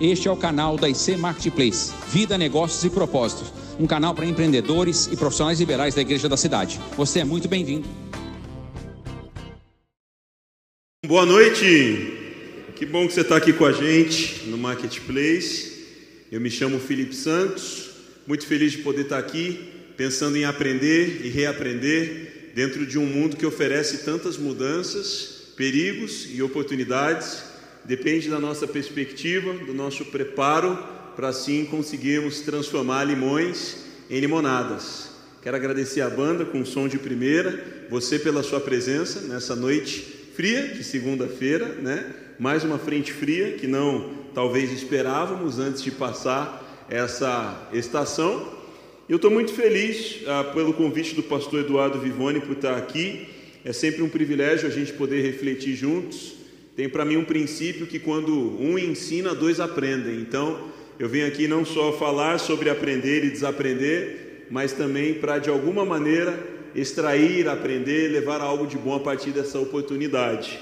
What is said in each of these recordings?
Este é o canal da IC Marketplace, Vida, Negócios e Propósitos, um canal para empreendedores e profissionais liberais da Igreja da Cidade. Você é muito bem-vindo. Boa noite, que bom que você está aqui com a gente no Marketplace. Eu me chamo Felipe Santos, muito feliz de poder estar aqui pensando em aprender e reaprender dentro de um mundo que oferece tantas mudanças, perigos e oportunidades depende da nossa perspectiva, do nosso preparo, para assim conseguirmos transformar limões em limonadas. Quero agradecer a banda com som de primeira, você pela sua presença nessa noite fria de segunda-feira, né? Mais uma frente fria que não talvez esperávamos antes de passar essa estação. Eu estou muito feliz ah, pelo convite do pastor Eduardo Vivone por estar aqui. É sempre um privilégio a gente poder refletir juntos tem para mim um princípio que quando um ensina, dois aprendem. Então, eu venho aqui não só falar sobre aprender e desaprender, mas também para de alguma maneira extrair, aprender, levar algo de bom a partir dessa oportunidade.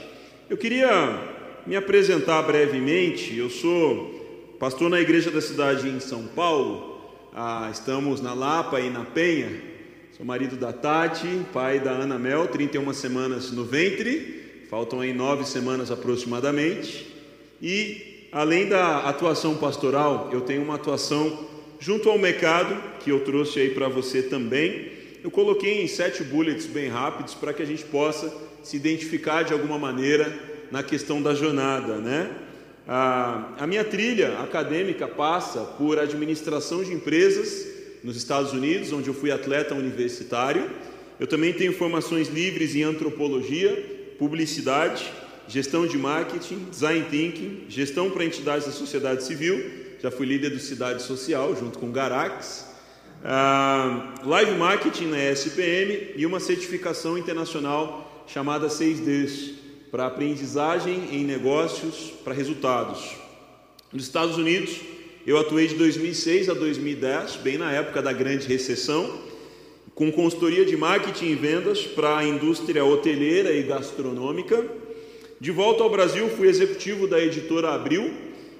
Eu queria me apresentar brevemente. Eu sou pastor na igreja da cidade em São Paulo. Ah, estamos na Lapa e na Penha. Sou marido da Tati, pai da Ana Mel, 31 semanas no ventre. Faltam aí nove semanas aproximadamente. E além da atuação pastoral, eu tenho uma atuação junto ao mercado que eu trouxe aí para você também. Eu coloquei em sete bullets bem rápidos para que a gente possa se identificar de alguma maneira na questão da jornada, né? A, a minha trilha acadêmica passa por administração de empresas nos Estados Unidos, onde eu fui atleta universitário. Eu também tenho formações livres em antropologia publicidade, gestão de marketing, design thinking, gestão para entidades da sociedade civil, já fui líder do Cidade Social junto com Garax, uh, live marketing na SPM e uma certificação internacional chamada 6Ds para aprendizagem em negócios para resultados. Nos Estados Unidos, eu atuei de 2006 a 2010, bem na época da grande recessão, com consultoria de marketing e vendas para a indústria hoteleira e gastronômica. De volta ao Brasil, fui executivo da editora Abril,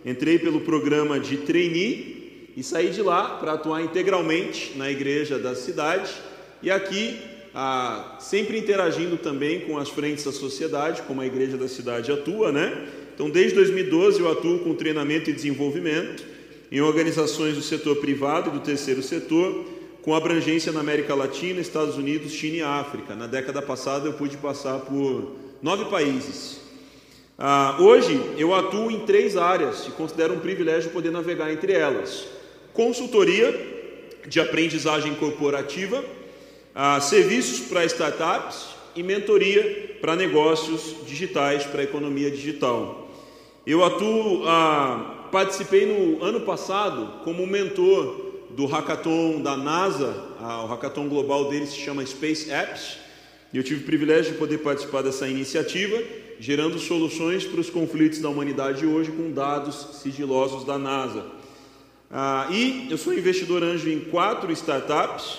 entrei pelo programa de trainee e saí de lá para atuar integralmente na igreja da cidade e aqui ah, sempre interagindo também com as frentes da sociedade, como a igreja da cidade atua, né? Então, desde 2012 eu atuo com treinamento e desenvolvimento em organizações do setor privado e do terceiro setor com abrangência na América Latina, Estados Unidos, China e África. Na década passada eu pude passar por nove países. Ah, hoje eu atuo em três áreas e considero um privilégio poder navegar entre elas: consultoria de aprendizagem corporativa, ah, serviços para startups e mentoria para negócios digitais, para a economia digital. Eu atuo, ah, participei no ano passado como mentor do hackathon da NASA, o hackathon global deles se chama Space Apps, e eu tive o privilégio de poder participar dessa iniciativa, gerando soluções para os conflitos da humanidade hoje com dados sigilosos da NASA. Ah, e eu sou investidor anjo em quatro startups,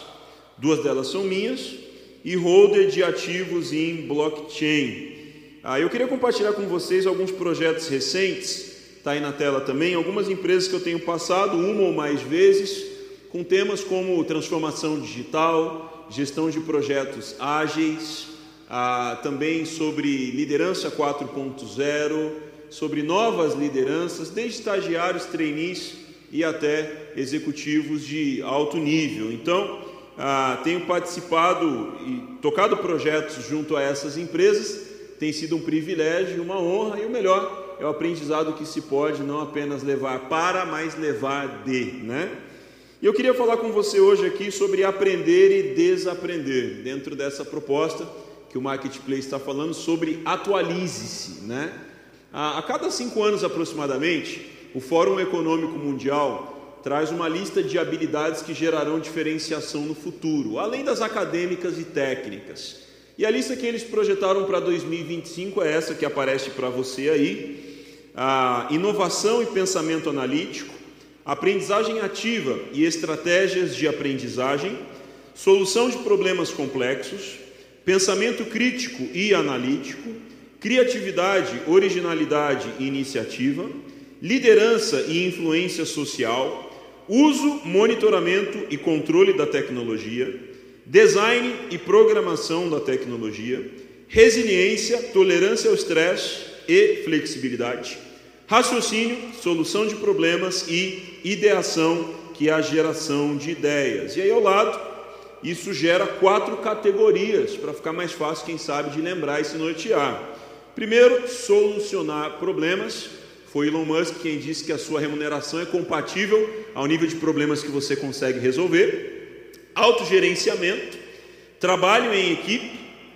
duas delas são minhas, e holder de ativos em blockchain. Ah, eu queria compartilhar com vocês alguns projetos recentes, está aí na tela também, algumas empresas que eu tenho passado uma ou mais vezes, com temas como transformação digital, gestão de projetos ágeis, ah, também sobre liderança 4.0, sobre novas lideranças, desde estagiários, trainees e até executivos de alto nível. Então, ah, tenho participado e tocado projetos junto a essas empresas, tem sido um privilégio, uma honra e o melhor é o aprendizado que se pode não apenas levar para, mas levar de, né? E eu queria falar com você hoje aqui sobre aprender e desaprender, dentro dessa proposta que o Marketplace está falando sobre atualize-se, né? A, a cada cinco anos aproximadamente, o Fórum Econômico Mundial traz uma lista de habilidades que gerarão diferenciação no futuro, além das acadêmicas e técnicas. E a lista que eles projetaram para 2025 é essa que aparece para você aí: a inovação e pensamento analítico, aprendizagem ativa e estratégias de aprendizagem, solução de problemas complexos, pensamento crítico e analítico, criatividade, originalidade e iniciativa, liderança e influência social, uso, monitoramento e controle da tecnologia, design e programação da tecnologia, resiliência, tolerância ao estresse e flexibilidade, raciocínio, solução de problemas e ideação, que é a geração de ideias. E aí ao lado, isso gera quatro categorias para ficar mais fácil, quem sabe, de lembrar e se nortear. Primeiro, solucionar problemas. Foi Elon Musk quem disse que a sua remuneração é compatível ao nível de problemas que você consegue resolver. Autogerenciamento, trabalho em equipe,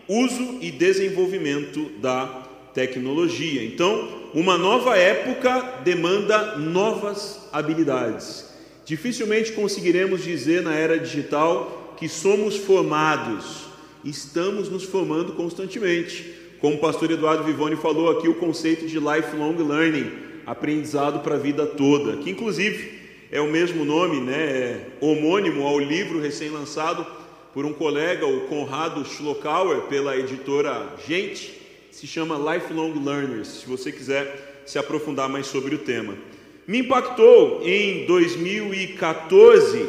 uso e desenvolvimento da tecnologia. Então, uma nova época demanda novas habilidades. Dificilmente conseguiremos dizer na era digital que somos formados, estamos nos formando constantemente. Como o pastor Eduardo Vivone falou aqui, o conceito de lifelong learning, aprendizado para a vida toda, que inclusive é o mesmo nome, né, é homônimo ao livro recém-lançado por um colega, o Conrado Schlokauer, pela editora Gente, se chama Lifelong Learners, se você quiser se aprofundar mais sobre o tema. Me impactou em 2014,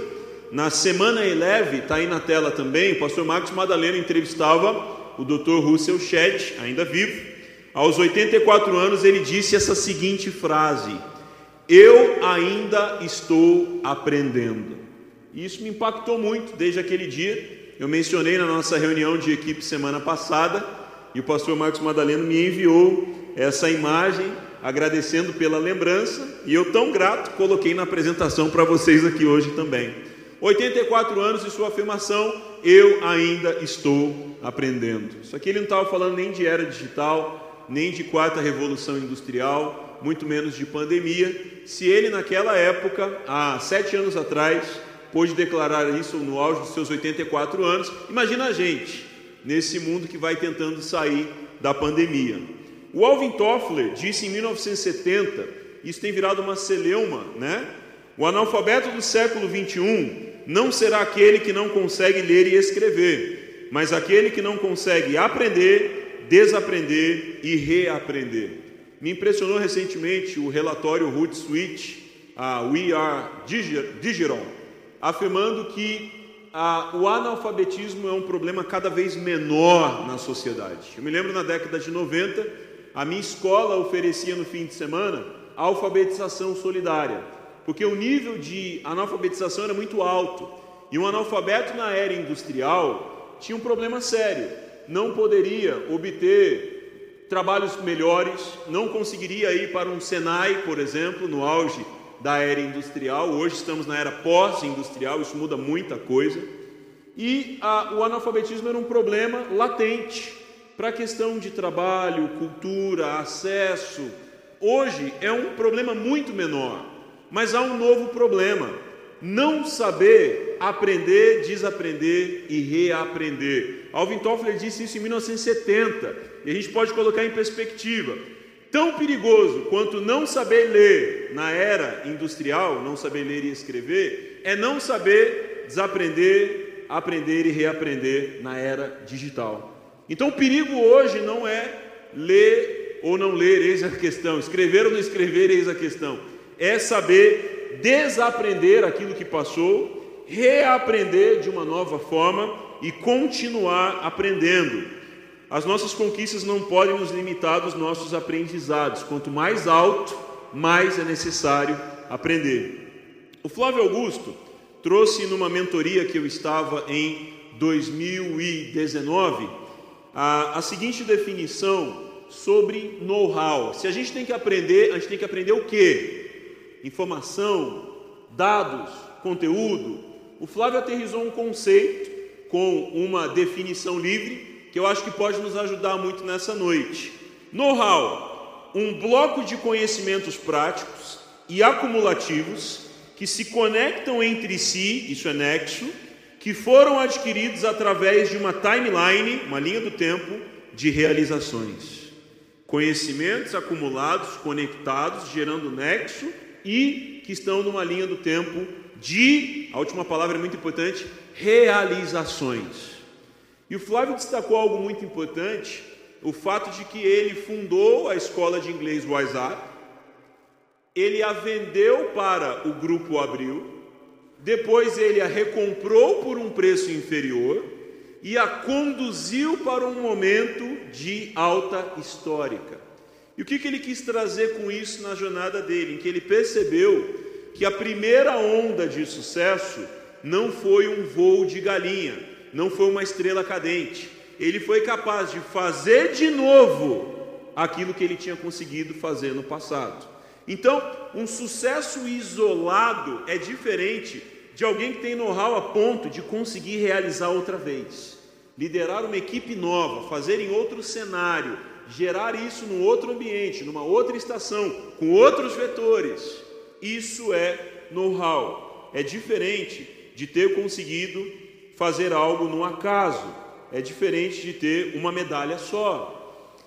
na semana Eleve, está aí na tela também, o pastor Marcos Madalena entrevistava o Dr. Russell Shedd, ainda vivo, aos 84 anos, ele disse essa seguinte frase: Eu ainda estou aprendendo. E isso me impactou muito desde aquele dia. Eu mencionei na nossa reunião de equipe semana passada, e o pastor Marcos Madaleno me enviou essa imagem, agradecendo pela lembrança, e eu, tão grato, coloquei na apresentação para vocês aqui hoje também. 84 anos e sua afirmação, eu ainda estou aprendendo. Isso aqui ele não estava falando nem de era digital, nem de quarta revolução industrial, muito menos de pandemia. Se ele naquela época, há sete anos atrás, pôde declarar isso no auge dos seus 84 anos, imagina a gente nesse mundo que vai tentando sair da pandemia. O Alvin Toffler disse em 1970, isso tem virado uma celeuma, né? O analfabeto do século 21 não será aquele que não consegue ler e escrever, mas aquele que não consegue aprender, desaprender e reaprender. Me impressionou recentemente o relatório Hootsuite, a We Are Digital, afirmando que a, o analfabetismo é um problema cada vez menor na sociedade. Eu me lembro na década de 90, a minha escola oferecia no fim de semana alfabetização solidária porque o nível de analfabetização era muito alto. E um analfabeto na era industrial tinha um problema sério. Não poderia obter trabalhos melhores, não conseguiria ir para um Senai, por exemplo, no auge da era industrial. Hoje estamos na era pós-industrial, isso muda muita coisa. E a, o analfabetismo era um problema latente para a questão de trabalho, cultura, acesso. Hoje é um problema muito menor. Mas há um novo problema: não saber aprender, desaprender e reaprender. Alvin Toffler disse isso em 1970 e a gente pode colocar em perspectiva. Tão perigoso quanto não saber ler na era industrial, não saber ler e escrever, é não saber desaprender, aprender e reaprender na era digital. Então o perigo hoje não é ler ou não ler, eis a questão, escrever ou não escrever, eis a questão é saber desaprender aquilo que passou, reaprender de uma nova forma e continuar aprendendo. As nossas conquistas não podem nos limitar dos nossos aprendizados. Quanto mais alto, mais é necessário aprender. O Flávio Augusto trouxe numa mentoria que eu estava em 2019 a, a seguinte definição sobre know-how. Se a gente tem que aprender, a gente tem que aprender o quê? informação, dados, conteúdo. O Flávio aterrizou um conceito com uma definição livre que eu acho que pode nos ajudar muito nessa noite. Know-how, um bloco de conhecimentos práticos e acumulativos que se conectam entre si, isso é nexo, que foram adquiridos através de uma timeline, uma linha do tempo de realizações. Conhecimentos acumulados, conectados, gerando nexo e que estão numa linha do tempo de, a última palavra é muito importante, realizações. E o Flávio destacou algo muito importante, o fato de que ele fundou a escola de inglês WhatsApp, ele a vendeu para o grupo Abril, depois ele a recomprou por um preço inferior e a conduziu para um momento de alta histórica. E o que, que ele quis trazer com isso na jornada dele? Em que ele percebeu que a primeira onda de sucesso não foi um voo de galinha, não foi uma estrela cadente. Ele foi capaz de fazer de novo aquilo que ele tinha conseguido fazer no passado. Então, um sucesso isolado é diferente de alguém que tem know-how a ponto de conseguir realizar outra vez. Liderar uma equipe nova, fazer em outro cenário, gerar isso num outro ambiente, numa outra estação, com outros vetores. Isso é know-how. É diferente de ter conseguido fazer algo no acaso. É diferente de ter uma medalha só.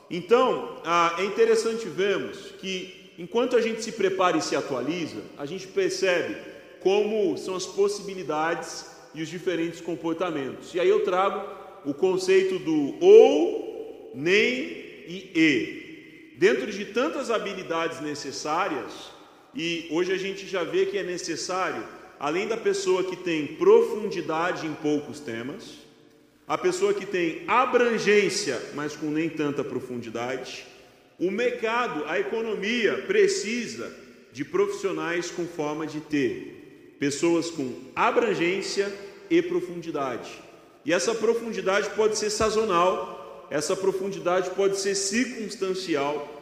Então, ah, é interessante vermos que enquanto a gente se prepara e se atualiza, a gente percebe como são as possibilidades e os diferentes comportamentos. E aí eu trago o conceito do ou, nem e e. Dentro de tantas habilidades necessárias, e hoje a gente já vê que é necessário, além da pessoa que tem profundidade em poucos temas, a pessoa que tem abrangência, mas com nem tanta profundidade, o mercado, a economia precisa de profissionais com forma de ter pessoas com abrangência e profundidade. E essa profundidade pode ser sazonal, essa profundidade pode ser circunstancial.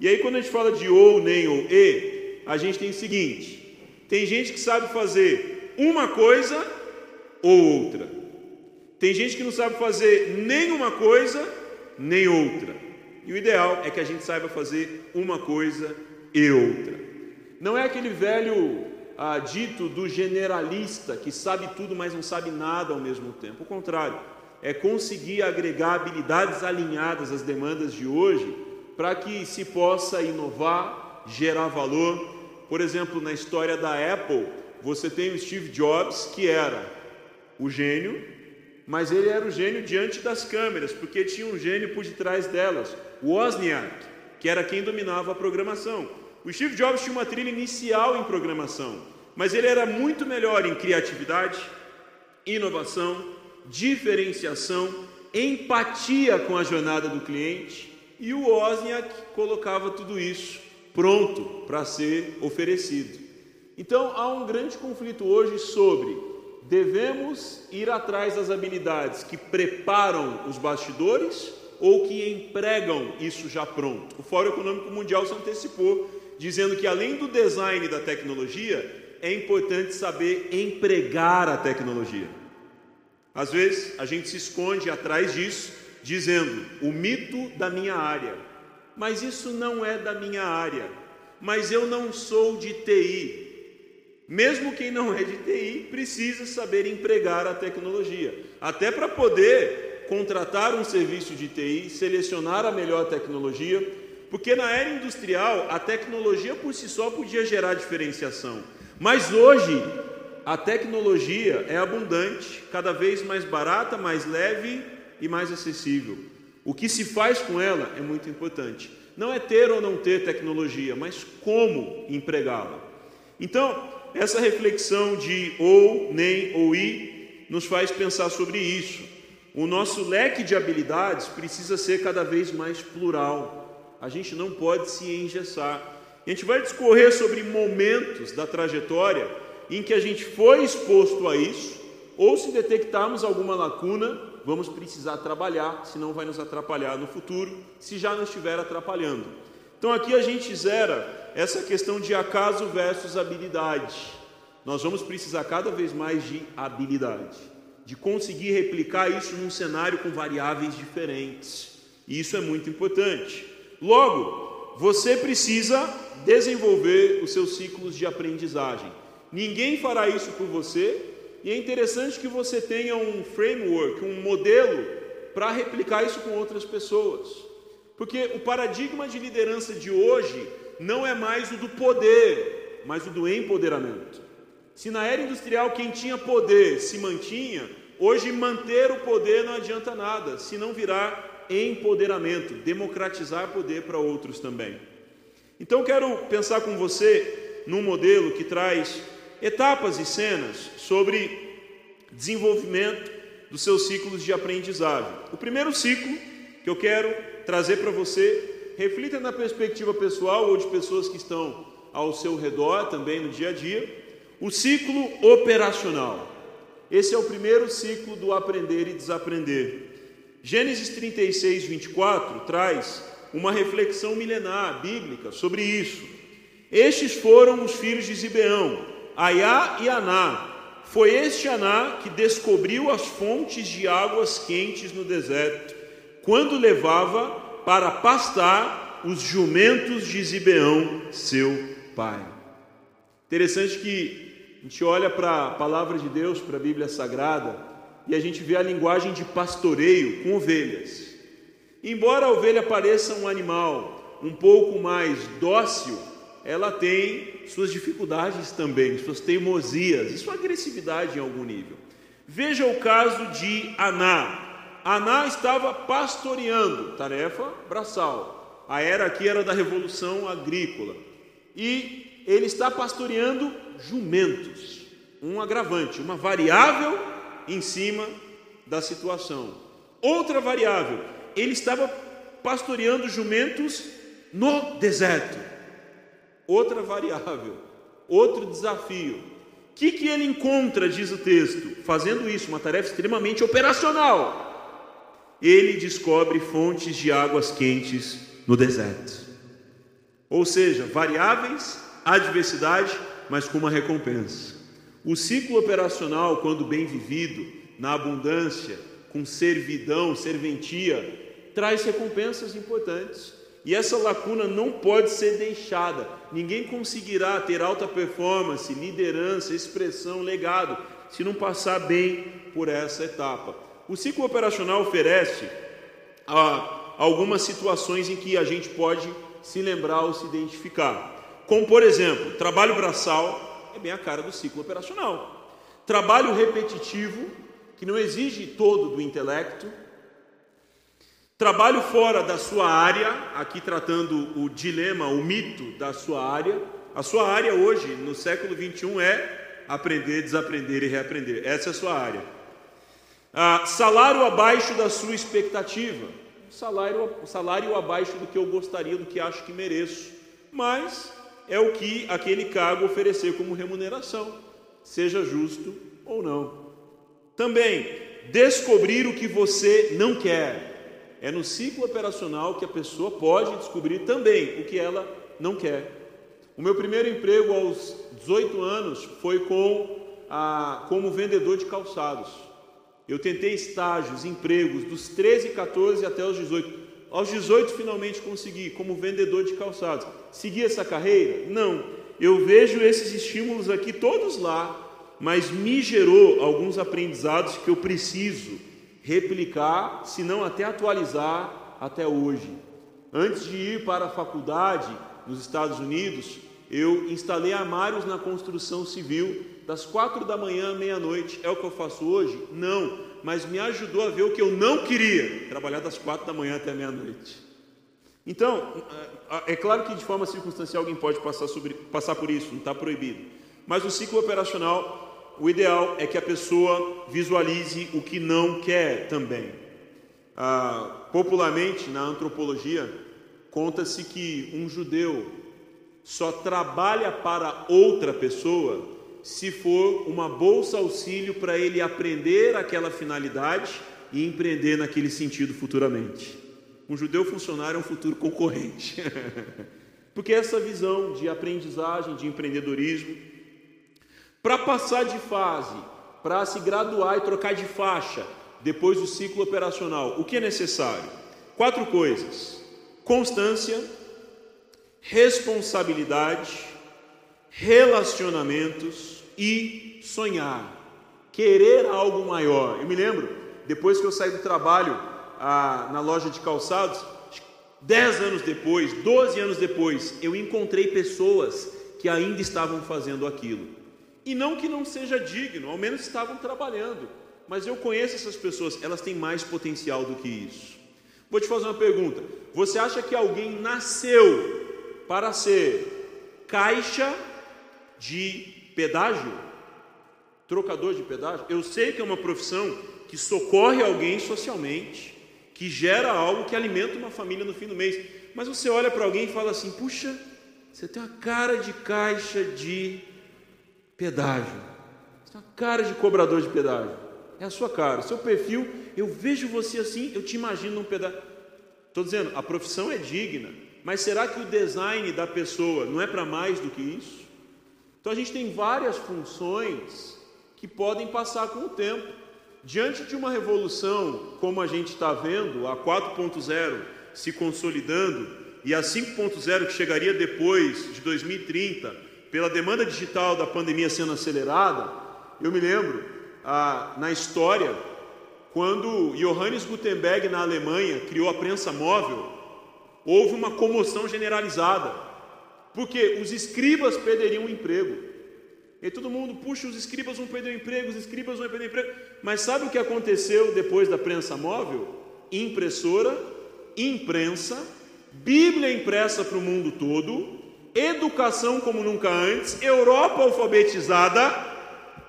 E aí, quando a gente fala de ou, nem ou e, a gente tem o seguinte: tem gente que sabe fazer uma coisa ou outra, tem gente que não sabe fazer nem uma coisa nem outra. E o ideal é que a gente saiba fazer uma coisa e outra. Não é aquele velho ah, dito do generalista que sabe tudo, mas não sabe nada ao mesmo tempo. O contrário é conseguir agregar habilidades alinhadas às demandas de hoje para que se possa inovar, gerar valor. Por exemplo, na história da Apple, você tem o Steve Jobs, que era o gênio, mas ele era o gênio diante das câmeras, porque tinha um gênio por detrás delas, o Wozniak, que era quem dominava a programação. O Steve Jobs tinha uma trilha inicial em programação, mas ele era muito melhor em criatividade, inovação, diferenciação, empatia com a jornada do cliente e o Wozniak colocava tudo isso pronto para ser oferecido. Então há um grande conflito hoje sobre devemos ir atrás das habilidades que preparam os bastidores ou que empregam isso já pronto. O Fórum Econômico Mundial se antecipou dizendo que além do design da tecnologia, é importante saber empregar a tecnologia. Às vezes a gente se esconde atrás disso, dizendo o mito da minha área. Mas isso não é da minha área. Mas eu não sou de TI. Mesmo quem não é de TI precisa saber empregar a tecnologia, até para poder contratar um serviço de TI, selecionar a melhor tecnologia, porque na era industrial a tecnologia por si só podia gerar diferenciação. Mas hoje a tecnologia é abundante, cada vez mais barata, mais leve e mais acessível. O que se faz com ela é muito importante. Não é ter ou não ter tecnologia, mas como empregá-la. Então, essa reflexão de ou, nem ou i nos faz pensar sobre isso. O nosso leque de habilidades precisa ser cada vez mais plural. A gente não pode se engessar. A gente vai discorrer sobre momentos da trajetória em que a gente foi exposto a isso, ou se detectarmos alguma lacuna, vamos precisar trabalhar, senão vai nos atrapalhar no futuro, se já não estiver atrapalhando. Então aqui a gente zera essa questão de acaso versus habilidade. Nós vamos precisar cada vez mais de habilidade, de conseguir replicar isso num cenário com variáveis diferentes. E isso é muito importante. Logo, você precisa desenvolver os seus ciclos de aprendizagem. Ninguém fará isso por você, e é interessante que você tenha um framework, um modelo para replicar isso com outras pessoas. Porque o paradigma de liderança de hoje não é mais o do poder, mas o do empoderamento. Se na era industrial quem tinha poder se mantinha, hoje manter o poder não adianta nada, se não virar empoderamento, democratizar poder para outros também. Então quero pensar com você num modelo que traz etapas e cenas sobre desenvolvimento dos seus ciclos de aprendizagem. O primeiro ciclo que eu quero trazer para você, reflita na perspectiva pessoal ou de pessoas que estão ao seu redor também no dia a dia, o ciclo operacional. Esse é o primeiro ciclo do aprender e desaprender. Gênesis 36, 24 traz uma reflexão milenar bíblica sobre isso. Estes foram os filhos de Zibeão, Aiá e Aná. Foi este Aná que descobriu as fontes de águas quentes no deserto, quando levava para pastar os jumentos de Zibeão, seu pai. Interessante que a gente olha para a palavra de Deus, para a Bíblia Sagrada, e a gente vê a linguagem de pastoreio com ovelhas. Embora a ovelha pareça um animal um pouco mais dócil, ela tem suas dificuldades também, suas teimosias e sua agressividade em algum nível. Veja o caso de Aná. Aná estava pastoreando, tarefa braçal. A era aqui era da revolução agrícola. E ele está pastoreando jumentos, um agravante, uma variável em cima da situação. Outra variável, ele estava pastoreando jumentos no deserto. Outra variável, outro desafio. O que, que ele encontra, diz o texto, fazendo isso, uma tarefa extremamente operacional? Ele descobre fontes de águas quentes no deserto. Ou seja, variáveis, adversidade, mas com uma recompensa. O ciclo operacional, quando bem vivido, na abundância, com servidão, serventia, traz recompensas importantes. E essa lacuna não pode ser deixada. Ninguém conseguirá ter alta performance, liderança, expressão, legado, se não passar bem por essa etapa. O ciclo operacional oferece ah, algumas situações em que a gente pode se lembrar ou se identificar. Como, por exemplo, trabalho braçal é bem a cara do ciclo operacional. Trabalho repetitivo, que não exige todo do intelecto, Trabalho fora da sua área, aqui tratando o dilema, o mito da sua área. A sua área hoje, no século 21, é aprender, desaprender e reaprender. Essa é a sua área. Ah, salário abaixo da sua expectativa. Salário, salário abaixo do que eu gostaria, do que acho que mereço. Mas é o que aquele cargo oferecer como remuneração, seja justo ou não. Também, descobrir o que você não quer. É no ciclo operacional que a pessoa pode descobrir também o que ela não quer. O meu primeiro emprego aos 18 anos foi com a, como vendedor de calçados. Eu tentei estágios, empregos, dos 13, 14 até os 18. Aos 18 finalmente consegui, como vendedor de calçados. Segui essa carreira? Não. Eu vejo esses estímulos aqui todos lá, mas me gerou alguns aprendizados que eu preciso replicar, se não até atualizar até hoje. Antes de ir para a faculdade nos Estados Unidos, eu instalei armários na construção civil das quatro da manhã à meia-noite. É o que eu faço hoje? Não, mas me ajudou a ver o que eu não queria: trabalhar das quatro da manhã até meia-noite. Então, é, é claro que de forma circunstancial alguém pode passar, sobre, passar por isso, não está proibido. Mas o ciclo operacional o ideal é que a pessoa visualize o que não quer também. Ah, popularmente, na antropologia, conta-se que um judeu só trabalha para outra pessoa se for uma bolsa auxílio para ele aprender aquela finalidade e empreender naquele sentido futuramente. Um judeu funcionário é um futuro concorrente. Porque essa visão de aprendizagem, de empreendedorismo, para passar de fase, para se graduar e trocar de faixa depois do ciclo operacional, o que é necessário? Quatro coisas: constância, responsabilidade, relacionamentos e sonhar. Querer algo maior. Eu me lembro, depois que eu saí do trabalho na loja de calçados, dez anos depois, doze anos depois, eu encontrei pessoas que ainda estavam fazendo aquilo. E não que não seja digno, ao menos estavam trabalhando. Mas eu conheço essas pessoas, elas têm mais potencial do que isso. Vou te fazer uma pergunta: você acha que alguém nasceu para ser caixa de pedágio, trocador de pedágio. Eu sei que é uma profissão que socorre alguém socialmente, que gera algo que alimenta uma família no fim do mês. Mas você olha para alguém e fala assim: puxa, você tem uma cara de caixa de pedágio, você tem uma cara de cobrador de pedágio. É a sua cara, seu perfil. Eu vejo você assim, eu te imagino num pedágio. Estou dizendo, a profissão é digna, mas será que o design da pessoa não é para mais do que isso? Então a gente tem várias funções que podem passar com o tempo. Diante de uma revolução, como a gente está vendo, a 4.0 se consolidando e a 5.0 que chegaria depois de 2030, pela demanda digital da pandemia sendo acelerada, eu me lembro ah, na história quando Johannes Gutenberg na Alemanha criou a prensa móvel, houve uma comoção generalizada, porque os escribas perderiam o emprego. E todo mundo, puxa, os escribas vão perder o emprego, os escribas vão perder o emprego. Mas sabe o que aconteceu depois da prensa móvel? Impressora, imprensa, Bíblia impressa para o mundo todo, educação como nunca antes, Europa alfabetizada,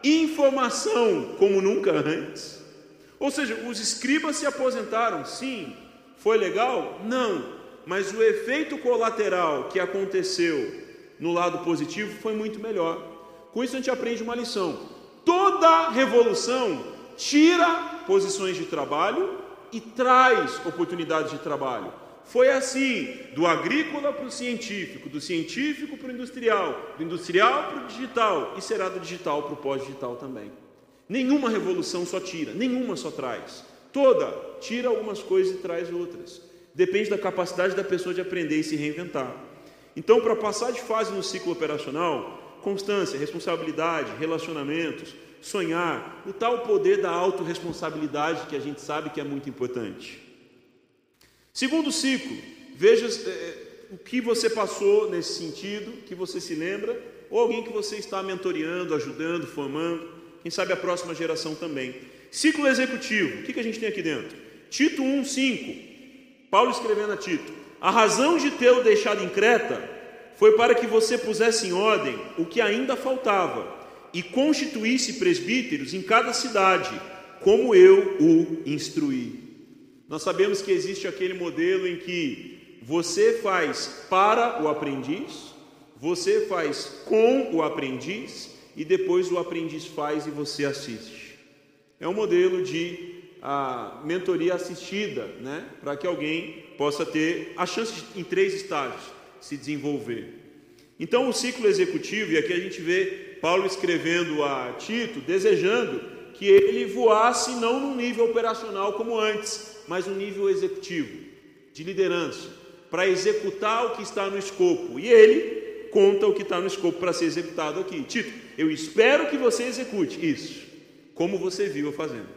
informação como nunca antes. Ou seja, os escribas se aposentaram, sim. Foi legal? Não. Mas o efeito colateral que aconteceu no lado positivo foi muito melhor. Com isso a gente aprende uma lição. Toda revolução tira posições de trabalho e traz oportunidades de trabalho. Foi assim, do agrícola para o científico, do científico para o industrial, do industrial para o digital e será do digital para o pós-digital também. Nenhuma revolução só tira, nenhuma só traz. Toda tira algumas coisas e traz outras. Depende da capacidade da pessoa de aprender e se reinventar. Então, para passar de fase no ciclo operacional, constância, responsabilidade, relacionamentos, sonhar, o tal poder da autorresponsabilidade que a gente sabe que é muito importante. Segundo ciclo, veja é, o que você passou nesse sentido, que você se lembra, ou alguém que você está mentoreando, ajudando, formando, quem sabe a próxima geração também. Ciclo executivo, o que, a gente tem aqui dentro? Tito 1,5, Paulo escrevendo a Tito: A razão de tê-lo deixado em Creta foi para que você pusesse em ordem o que ainda faltava e constituísse presbíteros em cada cidade, como eu o instruí. Nós sabemos que existe aquele modelo em que você faz para o aprendiz, você faz com o aprendiz e depois o aprendiz faz e você assiste. É um modelo de a, mentoria assistida, né? para que alguém possa ter a chance de, em três estágios se desenvolver. Então, o ciclo executivo, e aqui a gente vê Paulo escrevendo a Tito, desejando que ele voasse não num nível operacional como antes, mas num nível executivo, de liderança, para executar o que está no escopo. E ele conta o que está no escopo para ser executado aqui. Tito, eu espero que você execute isso, como você viu eu fazendo,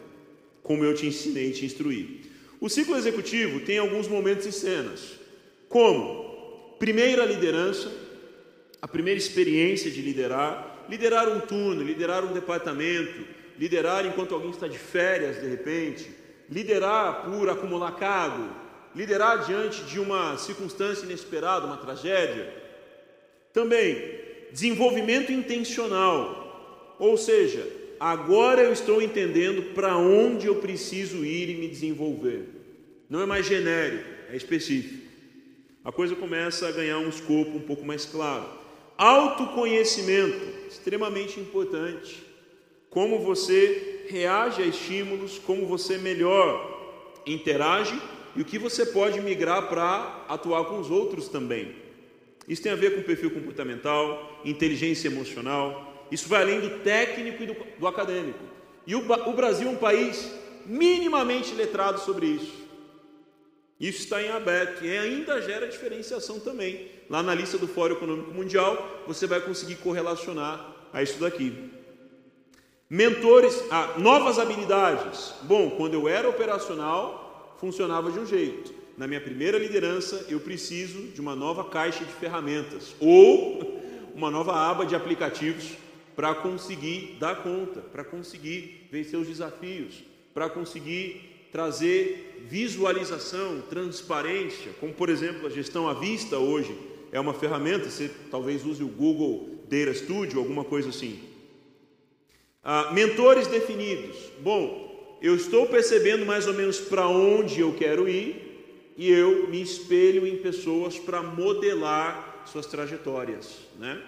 como eu te ensinei e te instruí. O ciclo executivo tem alguns momentos e cenas, como primeira liderança, a primeira experiência de liderar, liderar um turno, liderar um departamento, liderar enquanto alguém está de férias de repente, liderar por acumular cargo, liderar diante de uma circunstância inesperada, uma tragédia. Também desenvolvimento intencional, ou seja, agora eu estou entendendo para onde eu preciso ir e me desenvolver. Não é mais genérico, é específico. A coisa começa a ganhar um escopo um pouco mais claro. Autoconhecimento, extremamente importante. Como você reage a estímulos, como você melhor interage e o que você pode migrar para atuar com os outros também. Isso tem a ver com perfil comportamental, inteligência emocional. Isso vai além do técnico e do, do acadêmico. E o, o Brasil é um país minimamente letrado sobre isso. Isso está em aberto e ainda gera diferenciação também. Lá na lista do Fórum Econômico Mundial, você vai conseguir correlacionar a isso daqui. Mentores, ah, novas habilidades. Bom, quando eu era operacional, funcionava de um jeito. Na minha primeira liderança, eu preciso de uma nova caixa de ferramentas ou uma nova aba de aplicativos para conseguir dar conta, para conseguir vencer os desafios, para conseguir trazer visualização, transparência, como por exemplo a gestão à vista hoje é uma ferramenta, você talvez use o Google Data Studio, alguma coisa assim. Ah, mentores definidos. Bom, eu estou percebendo mais ou menos para onde eu quero ir e eu me espelho em pessoas para modelar suas trajetórias, né?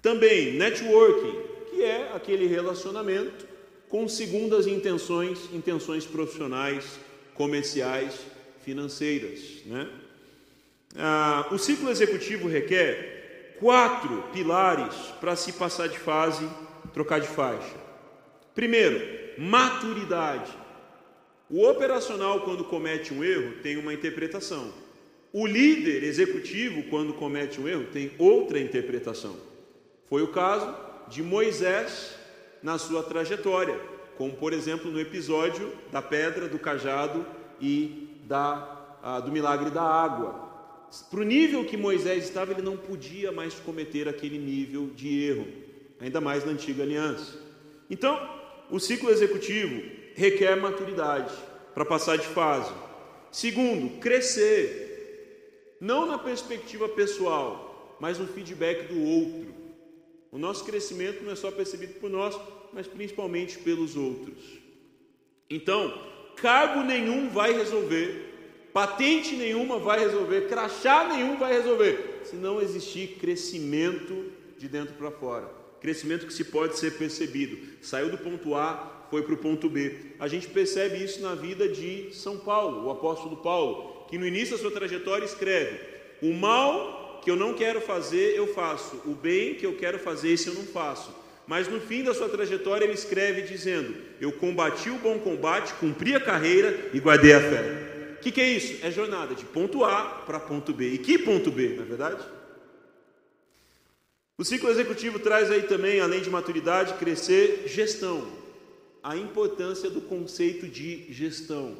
Também networking, que é aquele relacionamento com segundas intenções, intenções profissionais, comerciais, financeiras, né? Ah, o ciclo executivo requer quatro pilares para se passar de fase, trocar de faixa. Primeiro, maturidade. O operacional, quando comete um erro, tem uma interpretação. O líder executivo, quando comete um erro, tem outra interpretação. Foi o caso de Moisés na sua trajetória, como por exemplo no episódio da pedra, do cajado e da, ah, do milagre da água. Para o nível que Moisés estava, ele não podia mais cometer aquele nível de erro, ainda mais na antiga aliança. Então, o ciclo executivo requer maturidade para passar de fase. Segundo, crescer, não na perspectiva pessoal, mas no feedback do outro. O nosso crescimento não é só percebido por nós, mas principalmente pelos outros. Então, cargo nenhum vai resolver Patente nenhuma vai resolver, crachá nenhum vai resolver, se não existir crescimento de dentro para fora. Crescimento que se pode ser percebido. Saiu do ponto A, foi para o ponto B. A gente percebe isso na vida de São Paulo, o apóstolo Paulo, que no início da sua trajetória escreve: O mal que eu não quero fazer, eu faço, o bem que eu quero fazer, esse eu não faço. Mas no fim da sua trajetória ele escreve dizendo: Eu combati o bom combate, cumpri a carreira e guardei a fé. O que, que, é isso? É jornada de ponto A para ponto B. E que ponto B, na é verdade? O ciclo executivo traz aí também, além de maturidade, crescer gestão. A importância do conceito de gestão,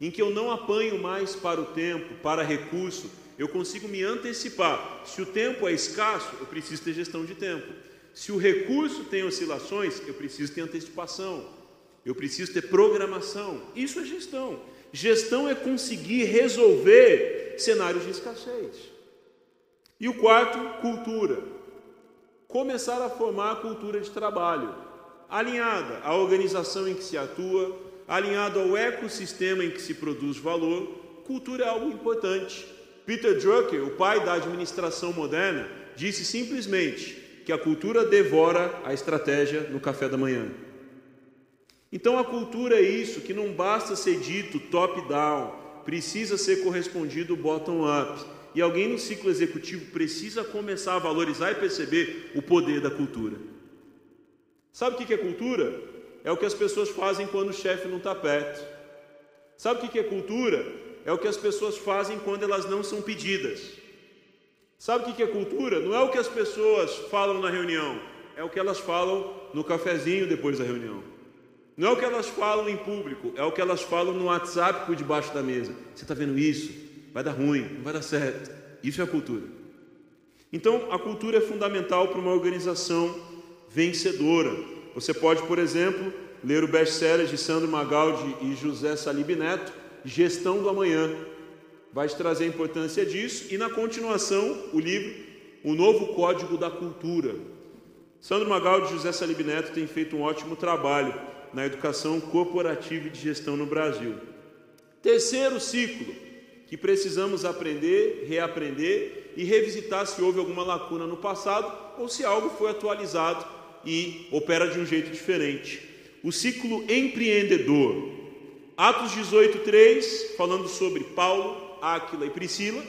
em que eu não apanho mais para o tempo, para recurso, eu consigo me antecipar. Se o tempo é escasso, eu preciso ter gestão de tempo. Se o recurso tem oscilações, eu preciso ter antecipação. Eu preciso ter programação. Isso é gestão. Gestão é conseguir resolver cenários de escassez. E o quarto, cultura. Começar a formar a cultura de trabalho, alinhada à organização em que se atua, alinhado ao ecossistema em que se produz valor. Cultura é algo importante. Peter Drucker, o pai da administração moderna, disse simplesmente que a cultura devora a estratégia no café da manhã. Então a cultura é isso, que não basta ser dito top-down, precisa ser correspondido bottom-up. E alguém no ciclo executivo precisa começar a valorizar e perceber o poder da cultura. Sabe o que é cultura? É o que as pessoas fazem quando o chefe não está perto. Sabe o que é cultura? É o que as pessoas fazem quando elas não são pedidas. Sabe o que é cultura? Não é o que as pessoas falam na reunião, é o que elas falam no cafezinho depois da reunião. Não é o que elas falam em público, é o que elas falam no WhatsApp por debaixo da mesa. Você está vendo isso? Vai dar ruim, não vai dar certo. Isso é a cultura. Então, a cultura é fundamental para uma organização vencedora. Você pode, por exemplo, ler o best-seller de Sandro Magaldi e José Salib Neto, Gestão do Amanhã. Vai te trazer a importância disso e, na continuação, o livro O Novo Código da Cultura. Sandro Magaldi e José Salib Neto têm feito um ótimo trabalho na educação corporativa e de gestão no Brasil. Terceiro ciclo, que precisamos aprender, reaprender e revisitar se houve alguma lacuna no passado ou se algo foi atualizado e opera de um jeito diferente. O ciclo empreendedor. Atos 18:3, falando sobre Paulo, Áquila e Priscila,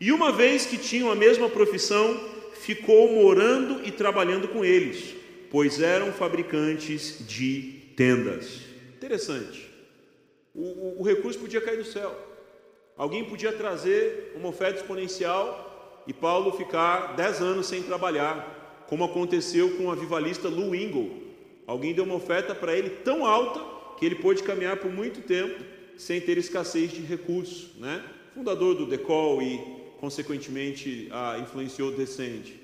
e uma vez que tinham a mesma profissão, ficou morando e trabalhando com eles, pois eram fabricantes de tendas. Interessante. O, o, o, recurso podia cair do céu. Alguém podia trazer uma oferta exponencial e Paulo ficar dez anos sem trabalhar, como aconteceu com o avivalista Lou Engle. Alguém deu uma oferta para ele tão alta que ele pôde caminhar por muito tempo sem ter escassez de recursos. Né? Fundador do Decol e, consequentemente, a, influenciou Descende.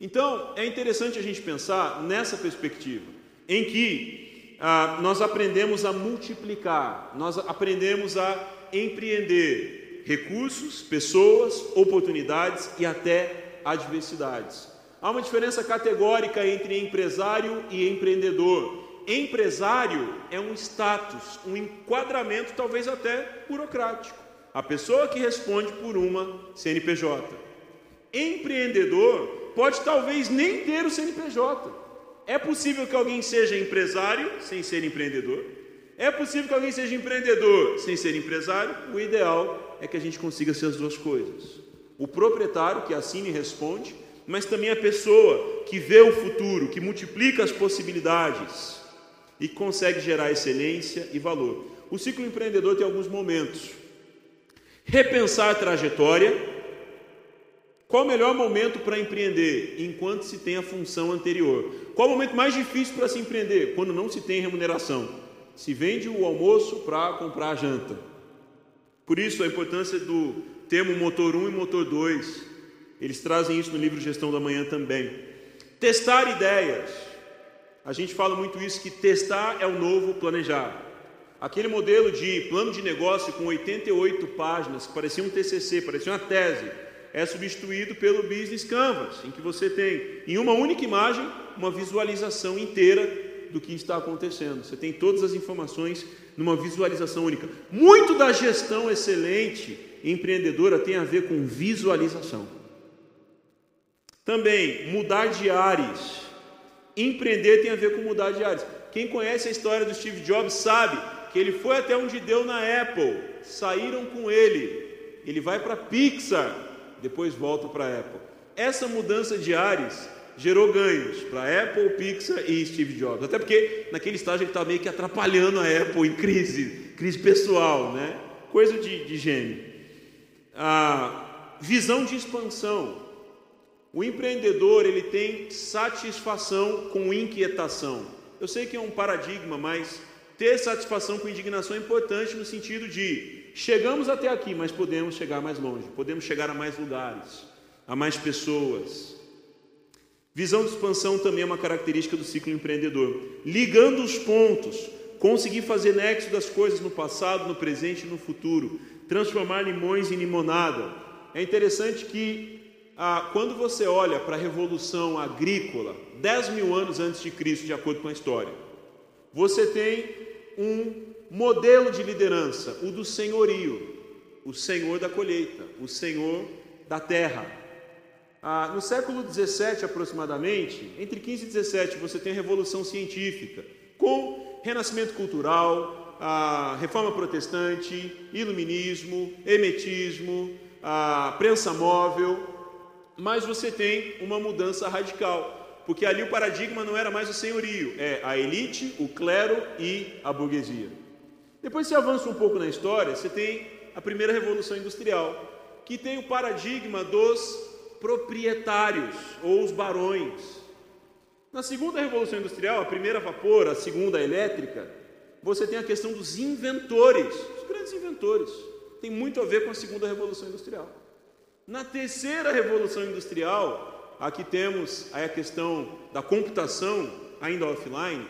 Então, é interessante a gente pensar nessa perspectiva, em que ah, nós aprendemos a multiplicar, nós aprendemos a empreender, recursos, pessoas, oportunidades e até adversidades. Há uma diferença categórica entre empresário e empreendedor. Empresário é um status, um enquadramento talvez até burocrático. A pessoa que responde por uma CNPJ. Empreendedor pode talvez nem ter o CNPJ. É possível que alguém seja empresário sem ser empreendedor. É possível que alguém seja empreendedor sem ser empresário. O ideal é que a gente consiga ser as duas coisas. O proprietário que assina e responde, mas também a pessoa que vê o futuro, que multiplica as possibilidades e consegue gerar excelência e valor. O ciclo empreendedor tem alguns momentos. Repensar a trajetória. Qual o melhor momento para empreender? Enquanto se tem a função anterior. Qual o momento mais difícil para se empreender? Quando não se tem remuneração. Se vende o almoço para comprar a janta. Por isso a importância do termo motor 1 e motor 2. Eles trazem isso no livro Gestão da Manhã também. Testar ideias. A gente fala muito isso que testar é o novo planejar. Aquele modelo de plano de negócio com 88 páginas, que parecia um TCC, parecia uma tese, é substituído pelo Business Canvas, em que você tem em uma única imagem uma visualização inteira do que está acontecendo. Você tem todas as informações numa visualização única. Muito da gestão excelente empreendedora tem a ver com visualização. Também mudar de ares. Empreender tem a ver com mudar de ares. Quem conhece a história do Steve Jobs sabe que ele foi até onde deu na Apple, saíram com ele. Ele vai para Pixar, depois volta para a Apple. Essa mudança de ares gerou ganhos para Apple, Pixar e Steve Jobs. Até porque naquele estágio ele estava meio que atrapalhando a Apple em crise, crise pessoal, né? Coisa de, de gênio. A visão de expansão. O empreendedor ele tem satisfação com inquietação. Eu sei que é um paradigma, mas ter satisfação com indignação é importante no sentido de chegamos até aqui, mas podemos chegar mais longe, podemos chegar a mais lugares, a mais pessoas. Visão de expansão também é uma característica do ciclo empreendedor. Ligando os pontos, conseguir fazer nexo das coisas no passado, no presente e no futuro, transformar limões em limonada. É interessante que ah, quando você olha para a revolução agrícola, 10 mil anos antes de Cristo, de acordo com a história, você tem um modelo de liderança, o do senhorio, o senhor da colheita, o senhor da terra. Ah, no século 17 aproximadamente, entre 15 e 17, você tem a revolução científica, com renascimento cultural, a reforma protestante, iluminismo, hermetismo, a prensa móvel, mas você tem uma mudança radical, porque ali o paradigma não era mais o senhorio, é a elite, o clero e a burguesia. Depois você avança um pouco na história, você tem a primeira revolução industrial, que tem o paradigma dos proprietários ou os barões. Na segunda revolução industrial, a primeira a vapor, a segunda a elétrica, você tem a questão dos inventores, os grandes inventores. Tem muito a ver com a segunda revolução industrial. Na terceira revolução industrial, aqui temos a questão da computação, ainda offline,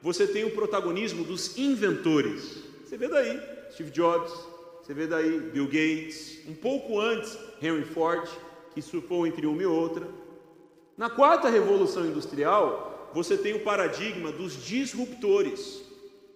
você tem o protagonismo dos inventores. Você vê daí Steve Jobs, você vê daí Bill Gates, um pouco antes Henry Ford, que surfou entre uma e outra. Na quarta revolução industrial, você tem o paradigma dos disruptores.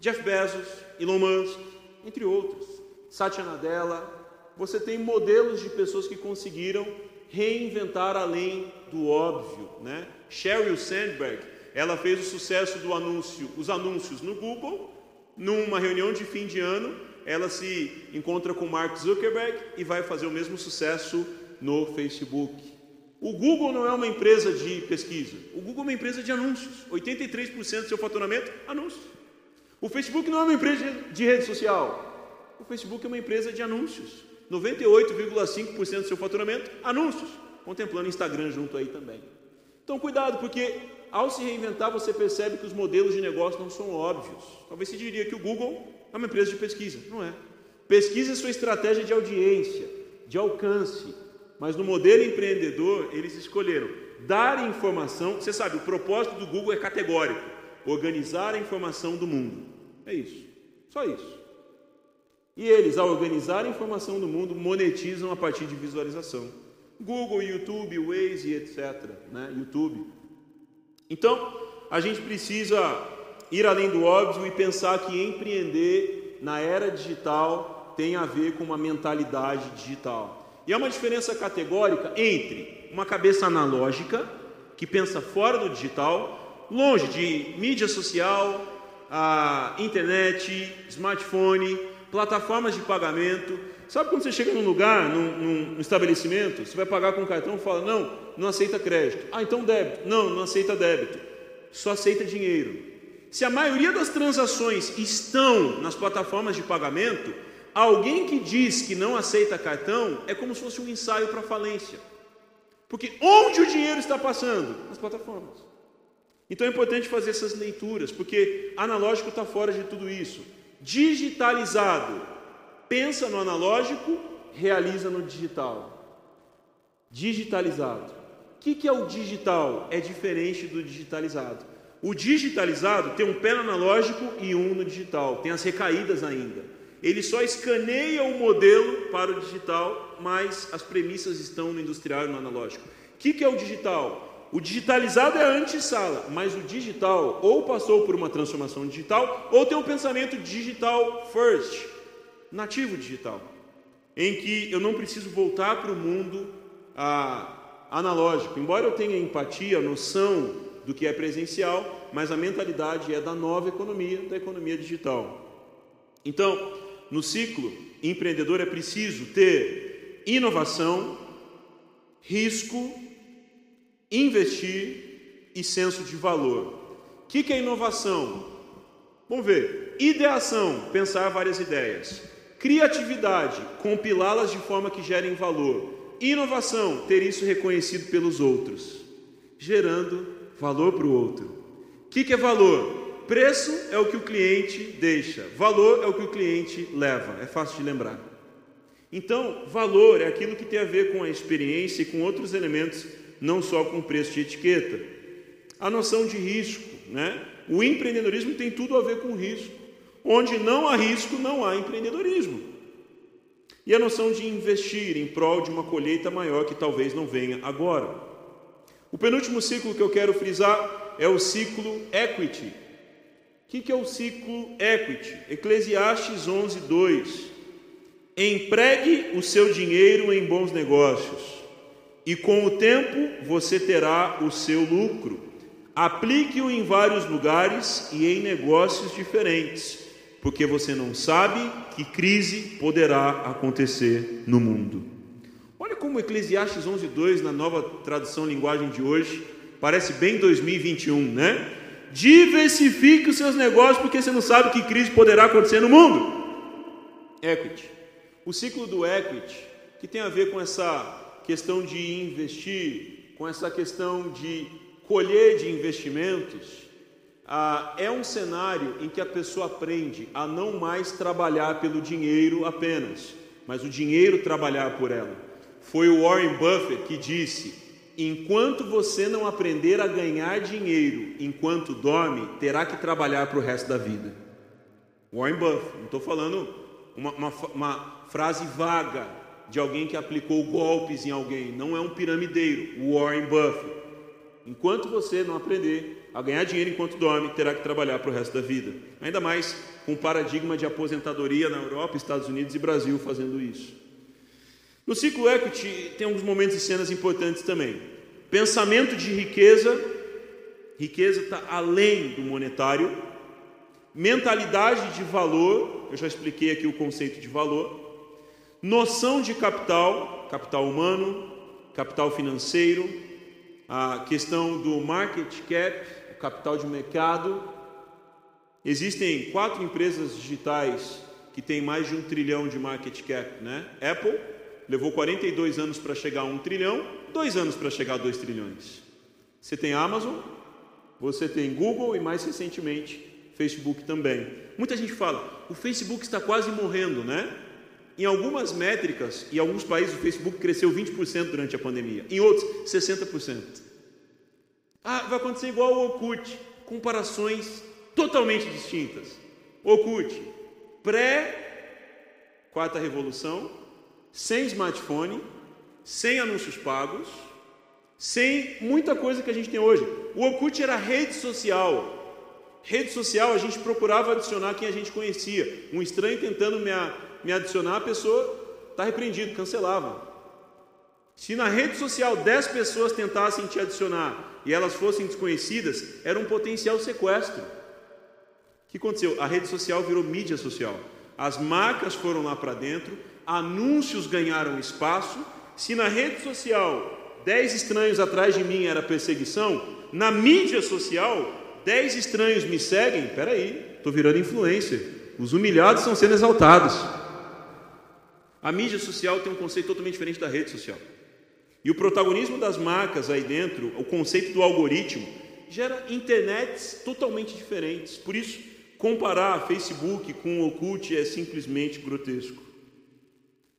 Jeff Bezos, Elon Musk, entre outros. Satya Nadella, você tem modelos de pessoas que conseguiram reinventar além do óbvio, né? Sheryl Sandberg, ela fez o sucesso do anúncio, os anúncios no Google, numa reunião de fim de ano, ela se encontra com Mark Zuckerberg e vai fazer o mesmo sucesso no Facebook. O Google não é uma empresa de pesquisa, o Google é uma empresa de anúncios. 83% do seu faturamento, anúncios. O Facebook não é uma empresa de rede social, o Facebook é uma empresa de anúncios. 98,5% do seu faturamento, anúncios, contemplando Instagram junto aí também. Então, cuidado, porque ao se reinventar, você percebe que os modelos de negócio não são óbvios. Talvez se diria que o Google é uma empresa de pesquisa, não é. Pesquisa é sua estratégia de audiência, de alcance, mas no modelo empreendedor, eles escolheram dar informação. Você sabe, o propósito do Google é categórico: organizar a informação do mundo. É isso, só isso. E eles, ao organizar a informação do mundo, monetizam a partir de visualização. Google, YouTube, Waze, etc. Né? YouTube. Então, a gente precisa ir além do óbvio e pensar que empreender na era digital tem a ver com uma mentalidade digital. E há uma diferença categórica entre uma cabeça analógica, que pensa fora do digital, longe de mídia social, a internet, smartphone, plataformas de pagamento. Sabe quando você chega num lugar, num, num estabelecimento, você vai pagar com cartão fala, não, não aceita crédito. Ah, então débito. Não, não aceita débito. Só aceita dinheiro. Se a maioria das transações estão nas plataformas de pagamento, alguém que diz que não aceita cartão é como se fosse um ensaio para falência. Porque onde o dinheiro está passando? Nas plataformas. Então é importante fazer essas leituras, porque analógico está fora de tudo isso. Digitalizado, pensa no analógico, realiza no digital. Digitalizado. O que, que é o digital? É diferente do digitalizado. O digitalizado tem um pé no analógico e um no digital, tem as recaídas ainda. Ele só escaneia o modelo para o digital, mas as premissas estão no industrial e no analógico. O que, que é o digital? O digitalizado é anti-sala, mas o digital ou passou por uma transformação digital ou tem um pensamento digital first, nativo digital, em que eu não preciso voltar para o mundo ah, analógico. Embora eu tenha empatia, noção do que é presencial, mas a mentalidade é da nova economia, da economia digital. Então, no ciclo empreendedor é preciso ter inovação, risco investir e senso de valor. O que, é inovação? Vamos ver. Ideação, pensar várias ideias. Criatividade, compilá-las de forma que gerem valor. Inovação, ter isso reconhecido pelos outros, gerando valor para o outro. O que é valor? Preço é o que o cliente deixa, valor é o que o cliente leva. É fácil de lembrar. Então, valor é aquilo que tem a ver com a experiência e com outros elementos não só com preço de etiqueta. A noção de risco, né? O empreendedorismo tem tudo a ver com risco. Onde não há risco, não há empreendedorismo. E a noção de investir em prol de uma colheita maior que talvez não venha agora. O penúltimo ciclo que eu quero frisar é o ciclo equity. O que, que é o ciclo equity? Eclesiastes 11, 2. Empregue o seu dinheiro em bons negócios e com o tempo você terá o seu lucro. Aplique-o em vários lugares e em negócios diferentes, porque você não sabe que crise poderá acontecer no mundo. Olha como Eclesiastes 11:2 na nova tradução linguagem de hoje parece bem 2021, né? Diversifique os seus negócios porque você não sabe que crise poderá acontecer no mundo. Equity. O ciclo do equity, que tem a ver com essa questão de investir, com essa questão de colher de investimentos, ah, é um cenário em que a pessoa aprende a não mais trabalhar pelo dinheiro apenas, mas o dinheiro trabalhar por ela. Foi o Warren Buffett que disse: enquanto você não aprender a ganhar dinheiro enquanto dorme, terá que trabalhar para o resto da vida. Warren Buffett, não estou falando uma, uma, uma frase vaga, de alguém que aplicou golpes em alguém, não é um piramideiro, Warren Buffett. Enquanto você não aprender a ganhar dinheiro enquanto dorme, terá que trabalhar para o resto da vida. Ainda mais com o paradigma de aposentadoria na Europa, Estados Unidos e Brasil fazendo isso. No ciclo equity tem alguns momentos e cenas importantes também. Pensamento de riqueza, riqueza está além do monetário. Mentalidade de valor, eu já expliquei aqui o conceito de valor noção de capital, capital humano, capital financeiro, a questão do market cap, capital de mercado. Existem quatro empresas digitais que têm mais de um trilhão de market cap, né? Apple levou 42 anos para chegar a um trilhão, dois anos para chegar a dois trilhões. Você tem Amazon, você tem Google e mais recentemente Facebook também. Muita gente fala, o Facebook está quase morrendo, né? Em algumas métricas, em alguns países, o Facebook cresceu 20% durante a pandemia, em outros, 60%. Ah, vai acontecer igual ao Orkut, comparações totalmente distintas. Orkut, pré quarta revolução, sem smartphone, sem anúncios pagos, sem muita coisa que a gente tem hoje. O Orkut era rede social. Rede social, a gente procurava adicionar quem a gente conhecia. Um estranho tentando me, me adicionar, a pessoa está repreendido, cancelava. Se na rede social 10 pessoas tentassem te adicionar e elas fossem desconhecidas, era um potencial sequestro. O que aconteceu? A rede social virou mídia social. As marcas foram lá para dentro, anúncios ganharam espaço. Se na rede social 10 estranhos atrás de mim era perseguição, na mídia social 10 estranhos me seguem, peraí, estou virando influencer. Os humilhados estão sendo exaltados. A mídia social tem um conceito totalmente diferente da rede social. E o protagonismo das marcas aí dentro, o conceito do algoritmo, gera internets totalmente diferentes. Por isso, comparar Facebook com o Orkut é simplesmente grotesco.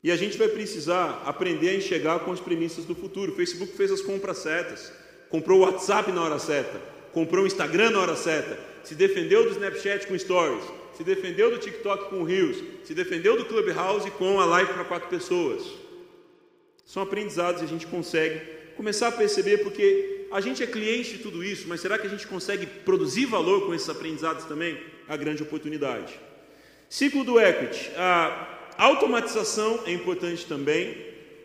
E a gente vai precisar aprender a enxergar com as premissas do futuro. O Facebook fez as compras certas, comprou o WhatsApp na hora certa, comprou o Instagram na hora certa, se defendeu do Snapchat com Stories, se defendeu do TikTok com Reels, se defendeu do Clubhouse com a live para quatro pessoas. São aprendizados e a gente consegue começar a perceber porque a gente é cliente de tudo isso, mas será que a gente consegue produzir valor com esses aprendizados também? A grande oportunidade. Ciclo do equity. A automatização é importante também.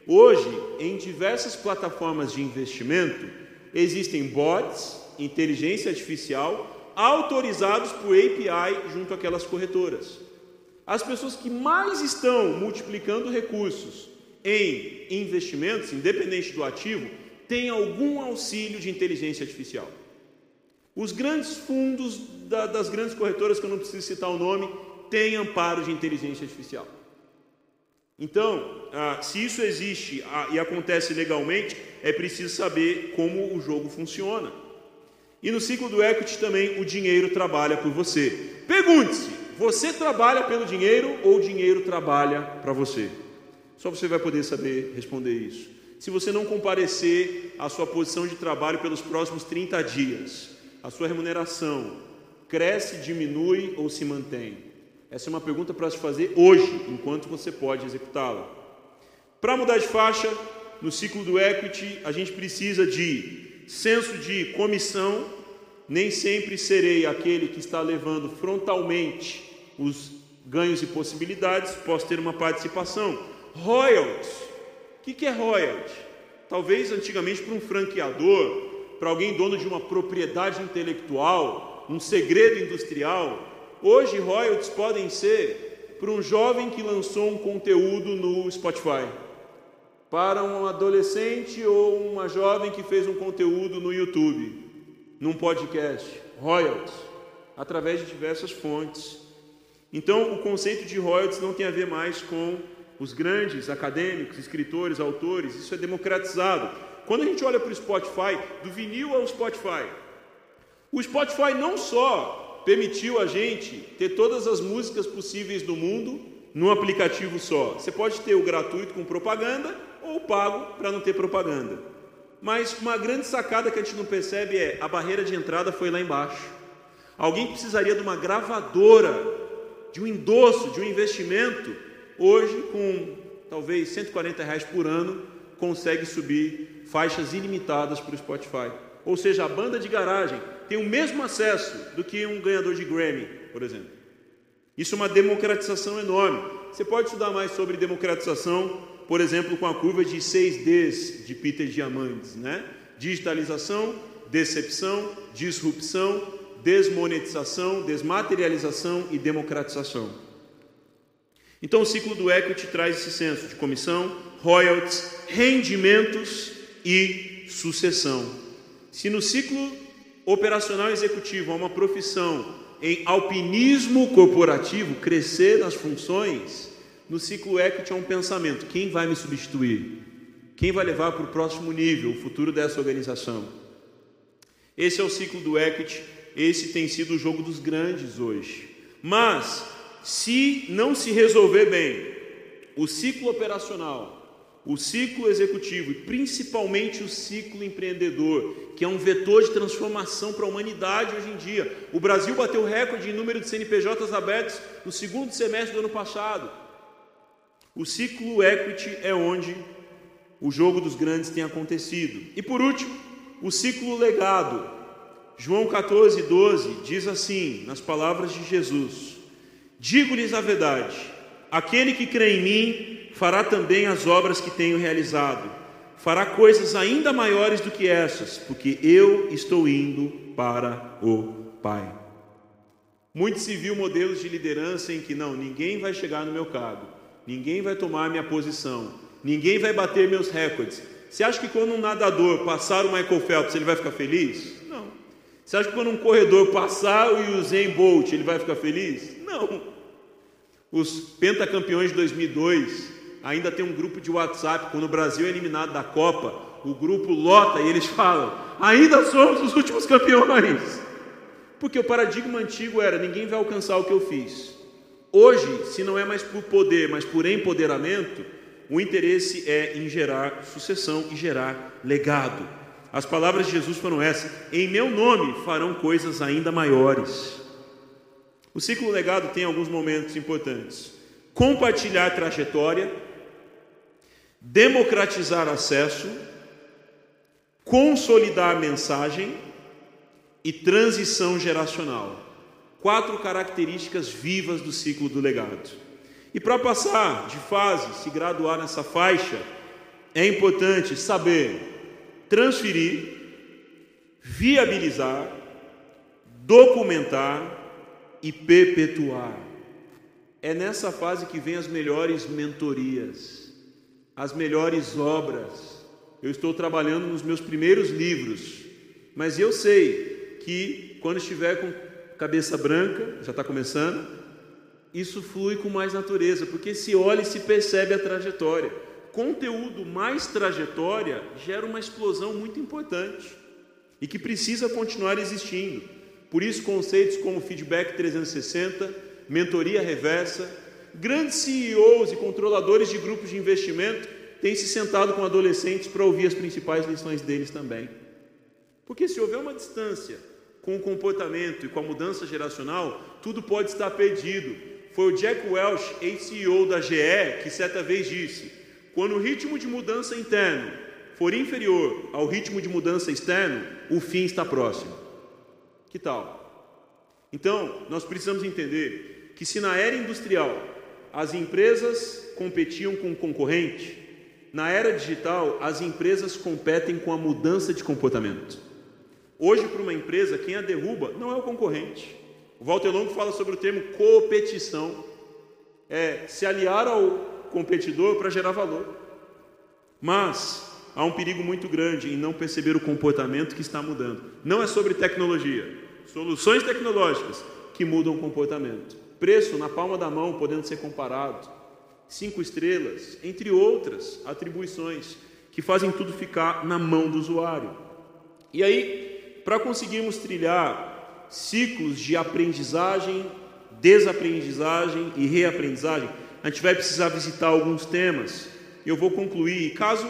Hoje, em diversas plataformas de investimento, existem bots, inteligência artificial, autorizados por API junto àquelas corretoras. As pessoas que mais estão multiplicando recursos em investimentos, independente do ativo, tem algum auxílio de inteligência artificial. Os grandes fundos da, das grandes corretoras, que eu não preciso citar o nome, têm amparo de inteligência artificial. Então, ah, se isso existe ah, e acontece legalmente, é preciso saber como o jogo funciona. E no ciclo do equity também o dinheiro trabalha por você. Pergunte-se: você trabalha pelo dinheiro ou o dinheiro trabalha para você? Só você vai poder saber responder isso. Se você não comparecer à sua posição de trabalho pelos próximos 30 dias, a sua remuneração cresce, diminui ou se mantém? Essa é uma pergunta para se fazer hoje, enquanto você pode executá-la. Para mudar de faixa, no ciclo do equity, a gente precisa de senso de comissão. Nem sempre serei aquele que está levando frontalmente os ganhos e possibilidades, posso ter uma participação Royalties. O que é royalty? Talvez antigamente para um franqueador, para alguém dono de uma propriedade intelectual, um segredo industrial. Hoje, royalties podem ser para um jovem que lançou um conteúdo no Spotify, para um adolescente ou uma jovem que fez um conteúdo no YouTube, num podcast. Royalties, através de diversas fontes. Então, o conceito de royalties não tem a ver mais com os grandes acadêmicos, escritores, autores, isso é democratizado. Quando a gente olha para o Spotify, do vinil ao Spotify, o Spotify não só permitiu a gente ter todas as músicas possíveis do mundo num aplicativo só. Você pode ter o gratuito com propaganda ou o pago para não ter propaganda. Mas uma grande sacada que a gente não percebe é a barreira de entrada foi lá embaixo. Alguém precisaria de uma gravadora, de um endosso, de um investimento hoje, com talvez 140 reais por ano, consegue subir faixas ilimitadas para o Spotify. Ou seja, a banda de garagem tem o mesmo acesso do que um ganhador de Grammy, por exemplo. Isso é uma democratização enorme. Você pode estudar mais sobre democratização, por exemplo, com a curva de 6Ds de Peter Diamandis, né? Digitalização, decepção, disrupção, desmonetização, desmaterialização e democratização. Então o ciclo do equity traz esse senso de comissão, royalties, rendimentos e sucessão. Se no ciclo operacional executivo há uma profissão em alpinismo corporativo, crescer nas funções, no ciclo equity há um pensamento: quem vai me substituir? Quem vai levar para o próximo nível o futuro dessa organização? Esse é o ciclo do equity, esse tem sido o jogo dos grandes hoje. Mas se não se resolver bem o ciclo operacional, o ciclo executivo e principalmente o ciclo empreendedor, que é um vetor de transformação para a humanidade hoje em dia. O Brasil bateu recorde em número de CNPJs abertos no segundo semestre do ano passado. O ciclo equity é onde o jogo dos grandes tem acontecido. E por último, o ciclo legado. João 14, 12 diz assim, nas palavras de Jesus: Digo-lhes a verdade, aquele que crê em mim fará também as obras que tenho realizado, fará coisas ainda maiores do que essas, porque eu estou indo para o Pai. Muito se viu modelos de liderança em que não, ninguém vai chegar no meu cargo, ninguém vai tomar minha posição, ninguém vai bater meus recordes. Você acha que quando um nadador passar o Michael Phelps, ele vai ficar feliz? Não. Você acha que quando um corredor passar o Usain Bolt, ele vai ficar feliz? Não. Os pentacampeões de 2002 ainda tem um grupo de WhatsApp, quando o Brasil é eliminado da Copa, o grupo lota e eles falam: ainda somos os últimos campeões. Porque o paradigma antigo era: ninguém vai alcançar o que eu fiz. Hoje, se não é mais por poder, mas por empoderamento, o interesse é em gerar sucessão e gerar legado. As palavras de Jesus foram essas: em meu nome farão coisas ainda maiores. O ciclo legado tem alguns momentos importantes: compartilhar trajetória, democratizar acesso, consolidar mensagem e transição geracional. Quatro características vivas do ciclo do legado. E para passar de fase, se graduar nessa faixa, é importante saber transferir, viabilizar, documentar e perpetuar. É nessa fase que vem as melhores mentorias, as melhores obras. Eu estou trabalhando nos meus primeiros livros, mas eu sei que quando estiver com cabeça branca, já está começando, isso flui com mais natureza, porque se olha e se percebe a trajetória. Conteúdo mais trajetória gera uma explosão muito importante e que precisa continuar existindo. Por isso, conceitos como feedback 360, mentoria reversa, grandes CEOs e controladores de grupos de investimento têm se sentado com adolescentes para ouvir as principais lições deles também. Porque se houver uma distância com o comportamento e com a mudança geracional, tudo pode estar perdido foi o Jack Welch, ex-CEO da GE, que certa vez disse: quando o ritmo de mudança interno for inferior ao ritmo de mudança externo, o fim está próximo. Que tal? Então, nós precisamos entender que se na era industrial as empresas competiam com o concorrente, na era digital as empresas competem com a mudança de comportamento. Hoje, para uma empresa, quem a derruba não é o concorrente, o Walter Longo fala sobre o termo competição, é se aliar ao competidor para gerar valor. Mas há um perigo muito grande em não perceber o comportamento que está mudando. Não é sobre tecnologia, soluções tecnológicas que mudam o comportamento. Preço na palma da mão, podendo ser comparado. Cinco estrelas, entre outras atribuições que fazem tudo ficar na mão do usuário. E aí, para conseguirmos trilhar ciclos de aprendizagem, desaprendizagem e reaprendizagem, a gente vai precisar visitar alguns temas. Eu vou concluir. Caso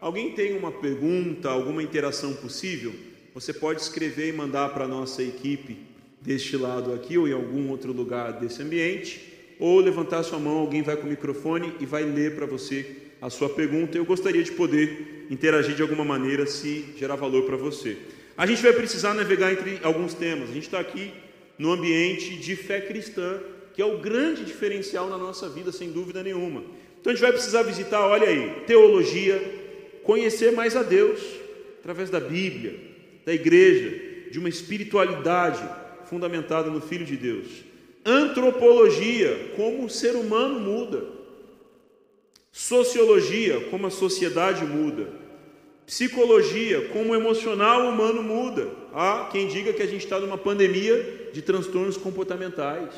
alguém tenha uma pergunta, alguma interação possível, você pode escrever e mandar para a nossa equipe deste lado aqui ou em algum outro lugar desse ambiente, ou levantar sua mão, alguém vai com o microfone e vai ler para você a sua pergunta. Eu gostaria de poder interagir de alguma maneira se gerar valor para você. A gente vai precisar navegar entre alguns temas. A gente está aqui no ambiente de fé cristã, que é o grande diferencial na nossa vida, sem dúvida nenhuma. Então a gente vai precisar visitar, olha aí, teologia, conhecer mais a Deus através da Bíblia, da igreja, de uma espiritualidade fundamentada no Filho de Deus. Antropologia, como o ser humano muda. Sociologia, como a sociedade muda Psicologia, como o emocional humano muda. Há quem diga que a gente está numa pandemia de transtornos comportamentais.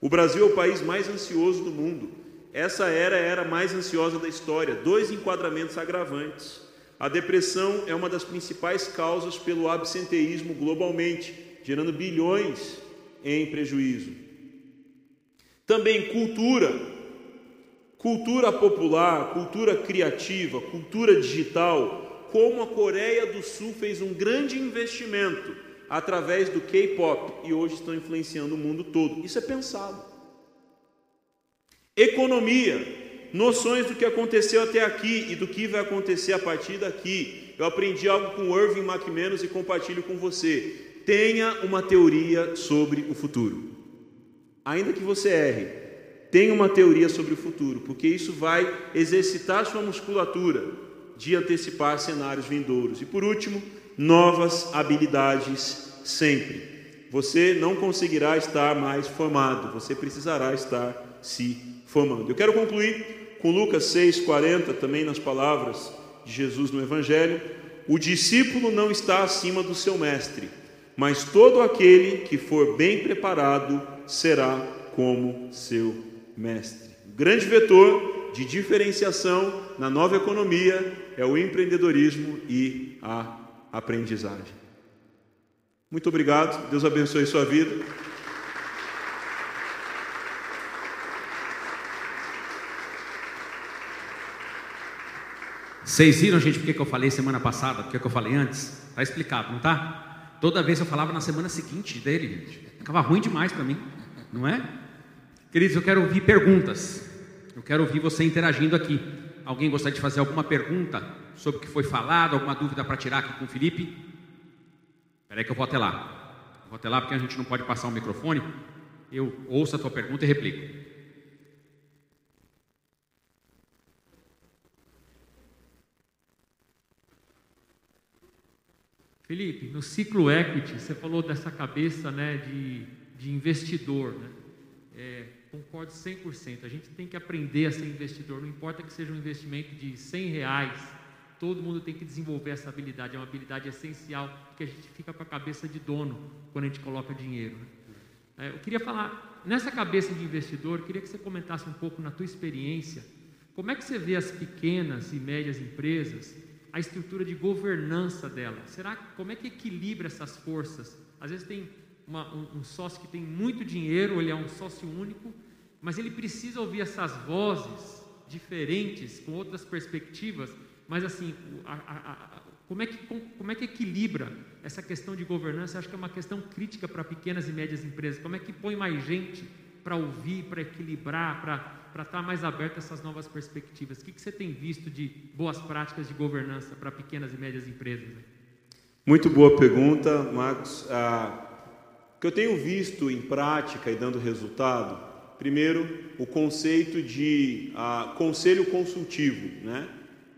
O Brasil é o país mais ansioso do mundo. Essa era a era mais ansiosa da história. Dois enquadramentos agravantes. A depressão é uma das principais causas pelo absenteísmo globalmente, gerando bilhões em prejuízo. Também cultura, Cultura popular, cultura criativa, cultura digital, como a Coreia do Sul fez um grande investimento através do K-pop e hoje estão influenciando o mundo todo. Isso é pensado. Economia, noções do que aconteceu até aqui e do que vai acontecer a partir daqui. Eu aprendi algo com Irving McManus e compartilho com você. Tenha uma teoria sobre o futuro. Ainda que você erre, tenha uma teoria sobre o futuro, porque isso vai exercitar sua musculatura de antecipar cenários vindouros. E por último, novas habilidades sempre. Você não conseguirá estar mais formado, você precisará estar se formando. Eu quero concluir com Lucas 6:40, também nas palavras de Jesus no evangelho, o discípulo não está acima do seu mestre, mas todo aquele que for bem preparado será como seu mestre. O grande vetor de diferenciação na nova economia é o empreendedorismo e a aprendizagem. Muito obrigado, Deus abençoe sua vida. Vocês viram, gente, porque que eu falei semana passada, porque que eu falei antes? Está explicado, não tá? Toda vez eu falava na semana seguinte dele, gente. Ficava ruim demais para mim, não é? Queridos, eu quero ouvir perguntas. Eu quero ouvir você interagindo aqui. Alguém gostaria de fazer alguma pergunta sobre o que foi falado, alguma dúvida para tirar aqui com o Felipe? Espera aí que eu vou até lá. Vou até lá porque a gente não pode passar o microfone. Eu ouço a tua pergunta e replico. Felipe, no ciclo equity, você falou dessa cabeça né, de, de investidor. Né? É, concordo 100%. A gente tem que aprender a ser investidor. Não importa que seja um investimento de 100 reais, todo mundo tem que desenvolver essa habilidade. É uma habilidade essencial que a gente fica com a cabeça de dono quando a gente coloca dinheiro. Né? É, eu queria falar, nessa cabeça de investidor, queria que você comentasse um pouco na tua experiência, como é que você vê as pequenas e médias empresas a estrutura de governança dela? Será como é que equilibra essas forças? Às vezes tem uma, um, um, sócio que tem muito dinheiro, ele é um sócio único, mas ele precisa ouvir essas vozes diferentes, com outras perspectivas. Mas assim, a, a, a, como, é que, como é que equilibra essa questão de governança? Eu acho que é uma questão crítica para pequenas e médias empresas. Como é que põe mais gente para ouvir, para equilibrar, para para estar tá mais aberto a essas novas perspectivas. O que, que você tem visto de boas práticas de governança para pequenas e médias empresas? Muito boa pergunta, Marcos. Ah, o que eu tenho visto em prática e dando resultado, primeiro, o conceito de ah, conselho consultivo. Né?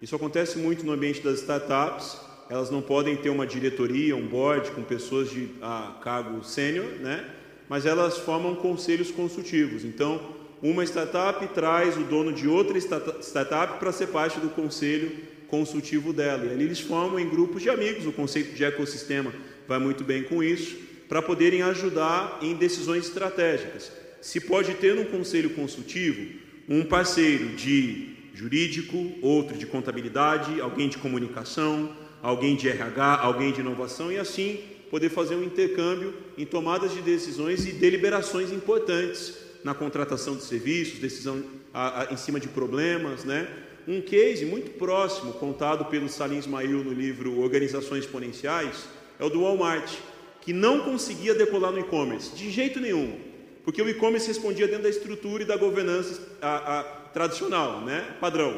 Isso acontece muito no ambiente das startups. Elas não podem ter uma diretoria, um board com pessoas de ah, cargo sênior, né? mas elas formam conselhos consultivos. Então, uma startup traz o dono de outra startup para ser parte do conselho consultivo dela. E ali eles formam em grupos de amigos, o conceito de ecossistema vai muito bem com isso, para poderem ajudar em decisões estratégicas. Se pode ter no conselho consultivo um parceiro de jurídico, outro de contabilidade, alguém de comunicação, alguém de RH, alguém de inovação e assim poder fazer um intercâmbio em tomadas de decisões e deliberações importantes na contratação de serviços, decisão a, a, em cima de problemas, né? Um case muito próximo, contado pelo Salim Ismail no livro Organizações Exponenciais, é o do Walmart, que não conseguia decolar no e-commerce, de jeito nenhum, porque o e-commerce respondia dentro da estrutura e da governança a, tradicional, né? padrão.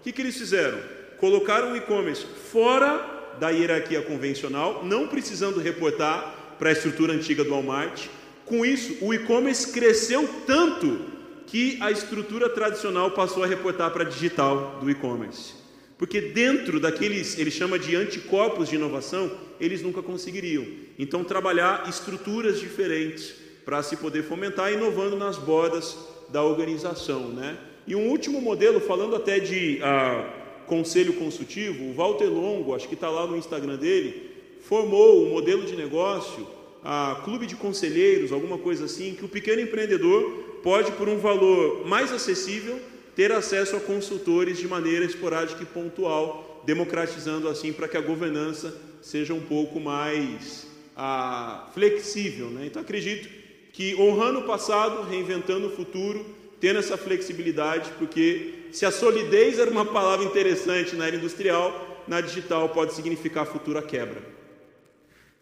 O que, que eles fizeram? Colocaram o e-commerce fora da hierarquia convencional, não precisando reportar para a estrutura antiga do Walmart, com isso, o e-commerce cresceu tanto que a estrutura tradicional passou a reportar para a digital do e-commerce. Porque dentro daqueles, ele chama de anticorpos de inovação, eles nunca conseguiriam. Então, trabalhar estruturas diferentes para se poder fomentar, inovando nas bordas da organização. Né? E um último modelo, falando até de ah, conselho consultivo, o Walter Longo, acho que está lá no Instagram dele, formou um modelo de negócio a clube de conselheiros, alguma coisa assim, que o pequeno empreendedor pode, por um valor mais acessível, ter acesso a consultores de maneira esporádica e pontual, democratizando assim para que a governança seja um pouco mais ah, flexível. Né? Então acredito que honrando o passado, reinventando o futuro, tendo essa flexibilidade, porque se a solidez era uma palavra interessante na era industrial, na digital pode significar futura quebra.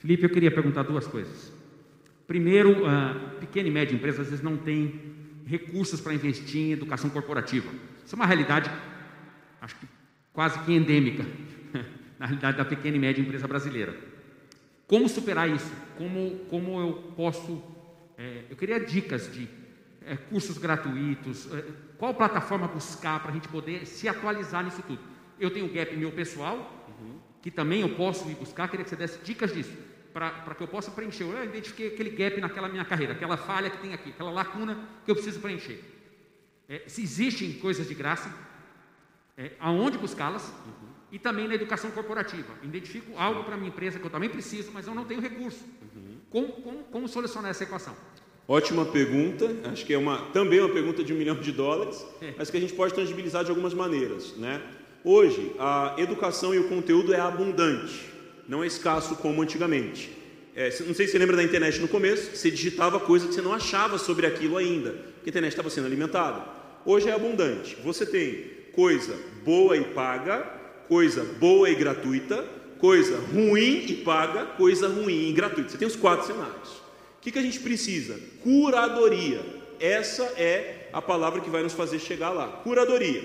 Felipe, eu queria perguntar duas coisas. Primeiro, a pequena e média empresa às vezes não tem recursos para investir em educação corporativa. Isso é uma realidade, acho que quase que endêmica, na realidade da pequena e média empresa brasileira. Como superar isso? Como, como eu posso. É, eu queria dicas de é, cursos gratuitos, é, qual plataforma buscar para a gente poder se atualizar nisso tudo. Eu tenho o gap meu pessoal, uhum. que também eu posso ir buscar, queria que você desse dicas disso, para que eu possa preencher. Eu identifiquei aquele gap naquela minha carreira, aquela falha que tem aqui, aquela lacuna que eu preciso preencher. É, se existem coisas de graça, é, aonde buscá-las, uhum. e também na educação corporativa. Identifico algo para a minha empresa que eu também preciso, mas eu não tenho recurso. Uhum. Como, como, como solucionar essa equação? Ótima pergunta, acho que é uma, também uma pergunta de um milhão de dólares, É. mas que a gente pode tangibilizar de algumas maneiras. Né? Hoje, a educação e o conteúdo é abundante, não é escasso como antigamente. É, não sei se você lembra da internet no começo, você digitava coisa que você não achava sobre aquilo ainda, porque a internet estava sendo alimentada. Hoje é abundante, você tem coisa boa e paga, coisa boa e gratuita, coisa ruim e paga, coisa ruim e gratuita. Você tem os quatro cenários. O que, que a gente precisa? Curadoria. Essa é a palavra que vai nos fazer chegar lá. Curadoria.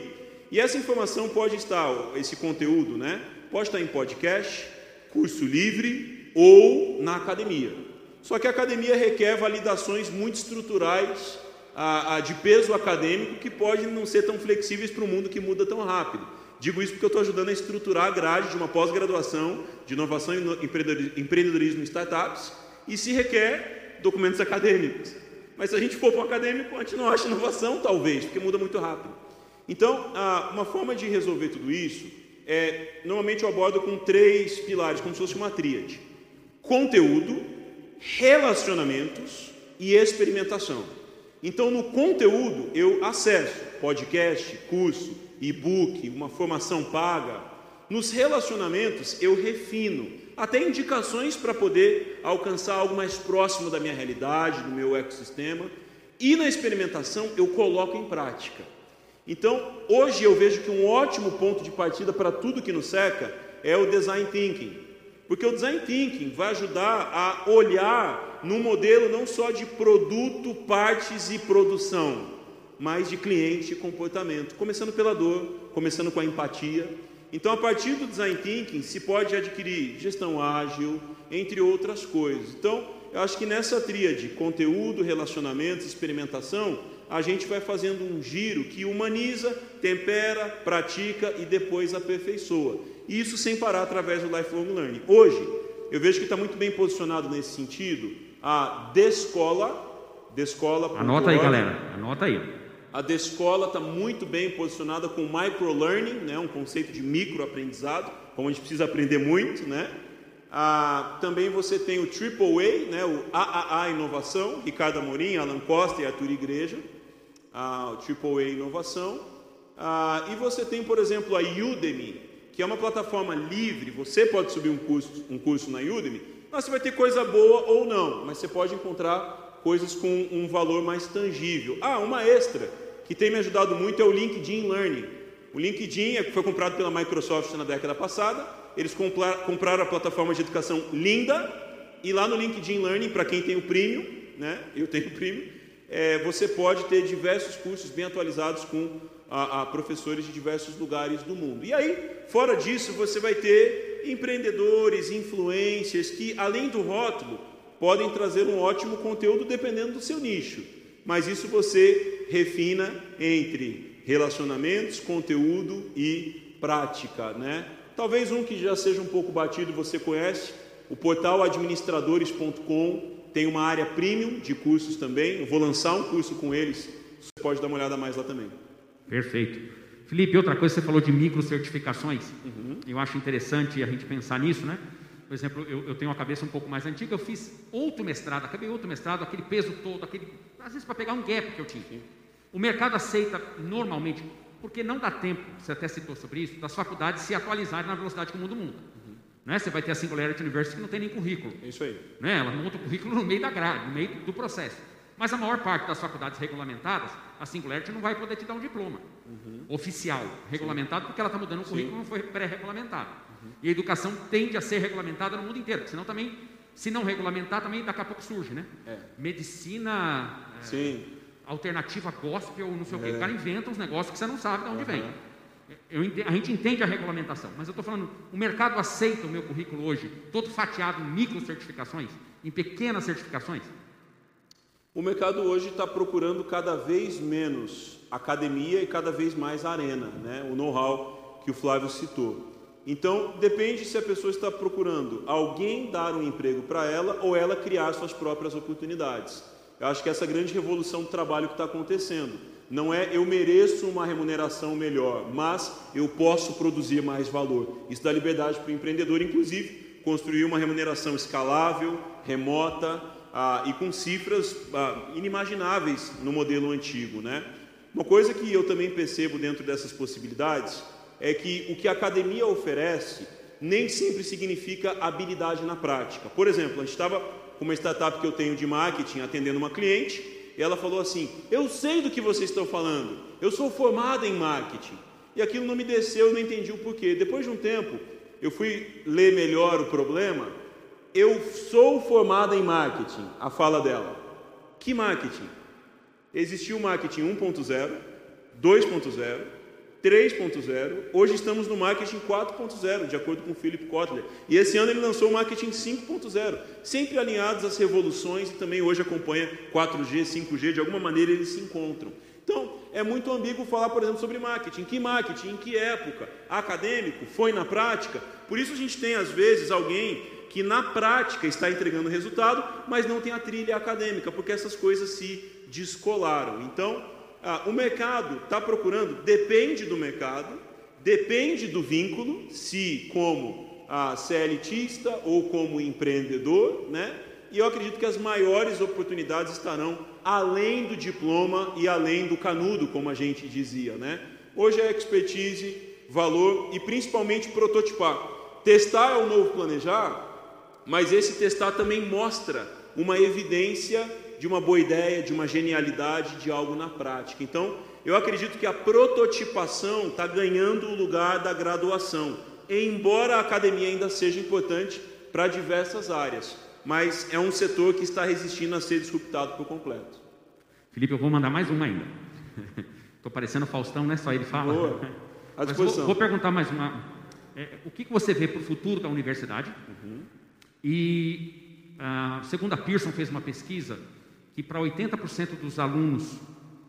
E essa informação pode estar, esse conteúdo, né? Pode estar em podcast, curso livre ou na academia. Só que a academia requer validações muito estruturais a, a, de peso acadêmico que podem não ser tão flexíveis para um mundo que muda tão rápido. Digo isso porque eu estou ajudando a estruturar a grade de uma pós-graduação de inovação e empreendedorismo em startups e se requer documentos acadêmicos. Mas se a gente for para o acadêmico, a gente não acha inovação, talvez, porque muda muito rápido. Então, uma forma de resolver tudo isso é, normalmente eu abordo com três pilares, como se fosse uma tríade: conteúdo, relacionamentos e experimentação. Então, no conteúdo, eu acesso podcast, curso, e-book, uma formação paga. Nos relacionamentos, eu refino, até indicações para poder alcançar algo mais próximo da minha realidade, do meu ecossistema. E na experimentação, eu coloco em prática. Então, hoje eu vejo que um ótimo ponto de partida para tudo que nos seca é o design thinking. Porque o design thinking vai ajudar a olhar num modelo não só de produto, partes e produção, mas de cliente e comportamento, começando pela dor, começando com a empatia. Então, a partir do design thinking, se pode adquirir gestão ágil, entre outras coisas. Então, eu acho que nessa tríade, conteúdo, relacionamentos, experimentação, a gente vai fazendo um giro que humaniza, tempera, pratica e depois aperfeiçoa. Isso sem parar através do lifelong learning. Hoje, eu vejo que está muito bem posicionado nesse sentido a Descola. Descola. Anota aí, galera. Anota aí. A Descola está muito bem posicionada com microlearning, né, um conceito de microaprendizado, como a gente precisa aprender muito, né? Ah, também você tem o AAA, né, o AAA Inovação, Ricardo Amorim, Alan Costa e Arthur Igreja, o AAA Inovação. Ah, e você tem, por exemplo, a Udemy, que é uma plataforma livre, você pode subir um curso, um curso na Udemy, mas você vai ter coisa boa ou não, mas você pode encontrar coisas com um valor mais tangível. Ah, uma extra que tem me ajudado muito é o LinkedIn Learning. O LinkedIn é foi comprado pela Microsoft na década passada. Eles compraram a plataforma de educação Linda e lá no LinkedIn Learning, para quem tem o Premium, né? Eu tenho o Premium. É, você pode ter diversos cursos bem atualizados com a, a professores de diversos lugares do mundo. E aí, fora disso, você vai ter empreendedores, influencers que, além do rótulo, podem trazer um ótimo conteúdo dependendo do seu nicho. Mas isso você refina entre relacionamentos, conteúdo e prática, né? Talvez um que já seja um pouco batido você conhece, o portal administradores.com tem uma área premium de cursos também. Eu vou lançar um curso com eles, você pode dar uma olhada mais lá também. Perfeito. Felipe, outra coisa, você falou de micro certificações. Uhum. Eu acho interessante a gente pensar nisso, né? Por exemplo, eu, eu, tenho uma cabeça um pouco mais antiga, eu fiz outro mestrado, acabei outro mestrado, aquele peso todo, aquele, às vezes para pegar um gap que eu tinha. O mercado aceita normalmente, porque não dá tempo, você até citou sobre isso, das faculdades se atualizarem na velocidade que o mundo muda. Uhum. Né? Você vai ter a Singularity University que não tem nem currículo. É isso aí. Né? Ela monta o currículo no meio da grade, no meio do processo. Mas a maior parte das faculdades regulamentadas, a Singularity não vai poder te dar um diploma uhum. oficial, regulamentado, Sim. porque ela está mudando o currículo, Sim. não foi pré-regulamentado. Uhum. E a educação tende a ser regulamentada no mundo inteiro, senão também, se não regulamentar, também daqui a pouco surge, né? É. Medicina. É, alternativa gospel, não sei o quê. É. O cara inventa uns negócios que você não sabe de onde vem. Eu a gente entende a regulamentação, mas eu estou falando, o mercado aceita o meu currículo hoje, todo fatiado em micro certificações, em pequenas certificações? O mercado hoje está procurando cada vez menos academia e cada vez mais arena, né? o know-how que o Flávio citou. Então, depende se a pessoa está procurando alguém dar um emprego para ela ou ela criar suas próprias oportunidades. Eu acho que essa grande revolução do trabalho que está acontecendo não é eu mereço uma remuneração melhor, mas eu posso produzir mais valor. Isso dá liberdade para o empreendedor, inclusive, construir uma remuneração escalável, remota, ah, e com cifras ah, inimagináveis no modelo antigo, né? Uma coisa que eu também percebo dentro dessas possibilidades é que o que a academia oferece nem sempre significa habilidade na prática. Por exemplo, a gente estava com uma startup que eu tenho de marketing atendendo uma cliente e ela falou assim: Eu sei do que vocês estão falando, eu sou formada em marketing. E aquilo não me desceu, eu não entendi o porquê. Depois de um tempo, eu fui ler melhor o problema. Eu sou formada em marketing, a fala dela. Que marketing? Existiu o marketing 1.0, 2.0, 3.0. Hoje estamos no marketing 4.0, de acordo com Philip Kotler. E esse ano ele lançou o marketing 5.0, sempre alinhados às revoluções e também hoje acompanha 4G, 5G, de alguma maneira eles se encontram. Então, é muito ambíguo falar, por exemplo, sobre marketing. Que marketing? Em que época? Acadêmico? Foi na prática? Por isso a gente tem, às vezes, alguém que na prática está entregando resultado, mas não tem a trilha acadêmica, porque essas coisas se descolaram. Então, ah, o mercado está procurando, depende do mercado, depende do vínculo, se como ah, CLTista ou como empreendedor, né? E eu acredito que as maiores oportunidades estarão além do diploma e além do canudo, como a gente dizia, né? Hoje é expertise, valor e principalmente prototipar. Testar é o novo planejar, mas esse testar também mostra uma evidência de uma boa ideia, de uma genialidade, de algo na prática. Então, eu acredito que a prototipação está ganhando o lugar da graduação, embora a academia ainda seja importante para diversas áreas, mas é um setor que está resistindo a ser disruptado por completo. Felipe, eu vou mandar mais uma ainda. Estou parecendo Faustão, né? Só ele fala. Boa. À disposição. vou, vou perguntar mais uma. É, o que, que você vê para o futuro da universidade? Uhum. E, ah, segundo a Pearson fez uma pesquisa que para 80% dos alunos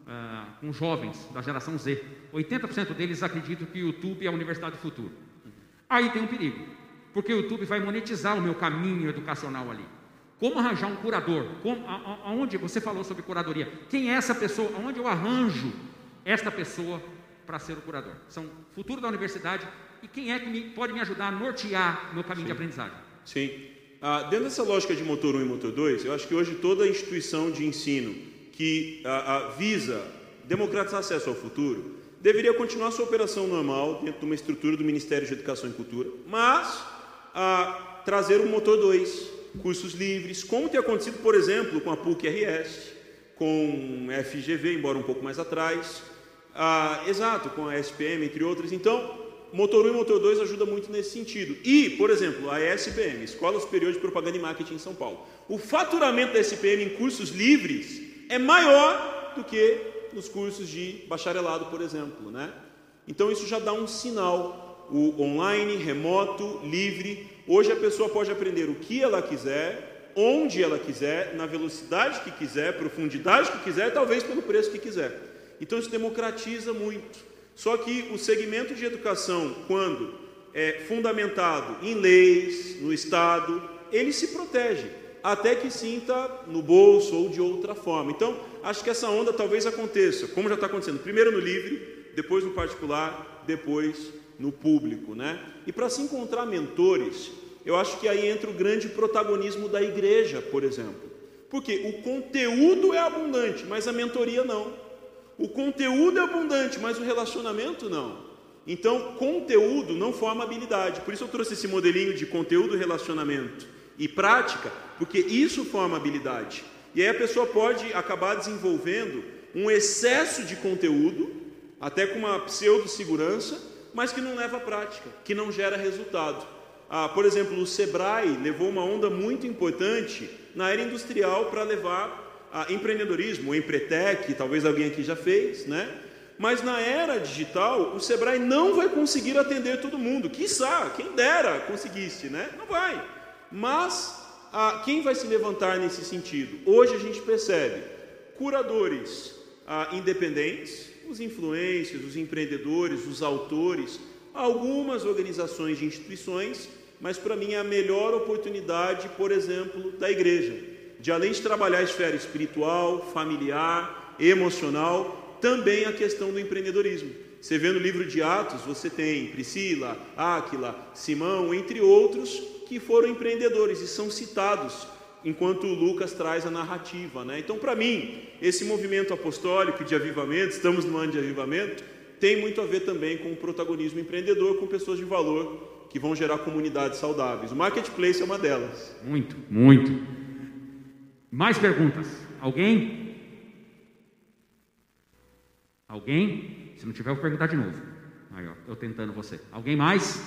ah, com jovens da geração Z, 80% deles acreditam que o YouTube é a universidade do futuro. Aí tem um perigo, porque o YouTube vai monetizar o meu caminho educacional ali. Como arranjar um curador? Como, a- a- aonde você falou sobre curadoria? Quem é essa pessoa? Aonde eu arranjo esta pessoa para ser o curador? São futuro da universidade e quem é que me- pode me ajudar a nortear meu caminho de aprendizagem? Sim. Ah, dentro dessa lógica de motor 1 e motor 2, eu acho que hoje toda instituição de ensino que ah, ah, visa democratizar acesso ao futuro deveria continuar sua operação normal dentro de uma estrutura do Ministério de Educação e Cultura, mas ah, trazer o motor 2, cursos livres, como tem acontecido, por exemplo, com a PUC-RS, com FGV, embora um pouco mais atrás, ah, exato, com a SPM, entre outras. Então, Motor 1 e Motor 2 ajuda muito nesse sentido. E, por exemplo, a ESPM, Escola Superior de Propaganda e Marketing em São Paulo. O faturamento da SPM em cursos livres é maior do que nos cursos de bacharelado, por exemplo, né? Então isso já dá um sinal. O online, remoto, livre. Hoje a pessoa pode aprender o que ela quiser, onde ela quiser, na velocidade que quiser, profundidade que quiser, talvez pelo preço que quiser. Então isso democratiza muito. Só que o segmento de educação, quando é fundamentado em leis, no Estado, ele se protege, até que sinta no bolso ou de outra forma. Então, acho que essa onda talvez aconteça, como já está acontecendo, primeiro no livre, depois no particular, depois no público. Né? E para se encontrar mentores, eu acho que aí entra o grande protagonismo da igreja, por exemplo. Porque o conteúdo é abundante, mas a mentoria não. O conteúdo é abundante, mas o relacionamento não. Então, conteúdo não forma habilidade. Por isso eu trouxe esse modelinho de conteúdo, relacionamento e prática, porque isso forma habilidade. E aí a pessoa pode acabar desenvolvendo um excesso de conteúdo, até com uma pseudo-segurança, mas que não leva à prática, que não gera resultado. Ah, por exemplo, o Sebrae levou uma onda muito importante na era industrial para levar a empreendedorismo, o Empretec, talvez alguém aqui já fez, né? Mas na era digital, o Sebrae não vai conseguir atender todo mundo. Quiçá, quem dera conseguisse, né? Não vai. Mas ah, quem vai se levantar nesse sentido? Hoje a gente percebe curadores ah, independentes, os influencers, os empreendedores, os autores, algumas organizações de instituições, mas para mim é a melhor oportunidade, por exemplo, da igreja, de além de trabalhar a esfera espiritual, familiar, emocional, também a questão do empreendedorismo. Você vê no livro de Atos, você tem Priscila, Áquila, Simão, entre outros, que foram empreendedores e são citados enquanto Lucas traz a narrativa. Né? Então, para mim, esse movimento apostólico de avivamento, estamos no ano de avivamento, tem muito a ver também com o protagonismo empreendedor, com pessoas de valor que vão gerar comunidades saudáveis. O marketplace é uma delas. Muito, muito. Mais perguntas? Alguém? Alguém? Se não tiver, eu vou perguntar de novo. Aí, ó, eu tentando você. Alguém mais?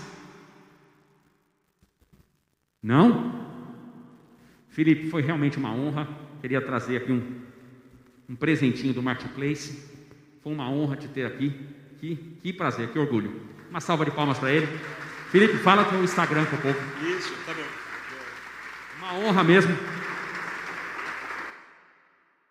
Não? Felipe, foi realmente uma honra. Queria trazer aqui um, um presentinho do Marketplace. Foi uma honra te ter aqui. Que, que prazer, que orgulho. Uma salva de palmas para ele. Felipe, fala teu Instagram para o povo. Isso, tá bom. Uma honra mesmo.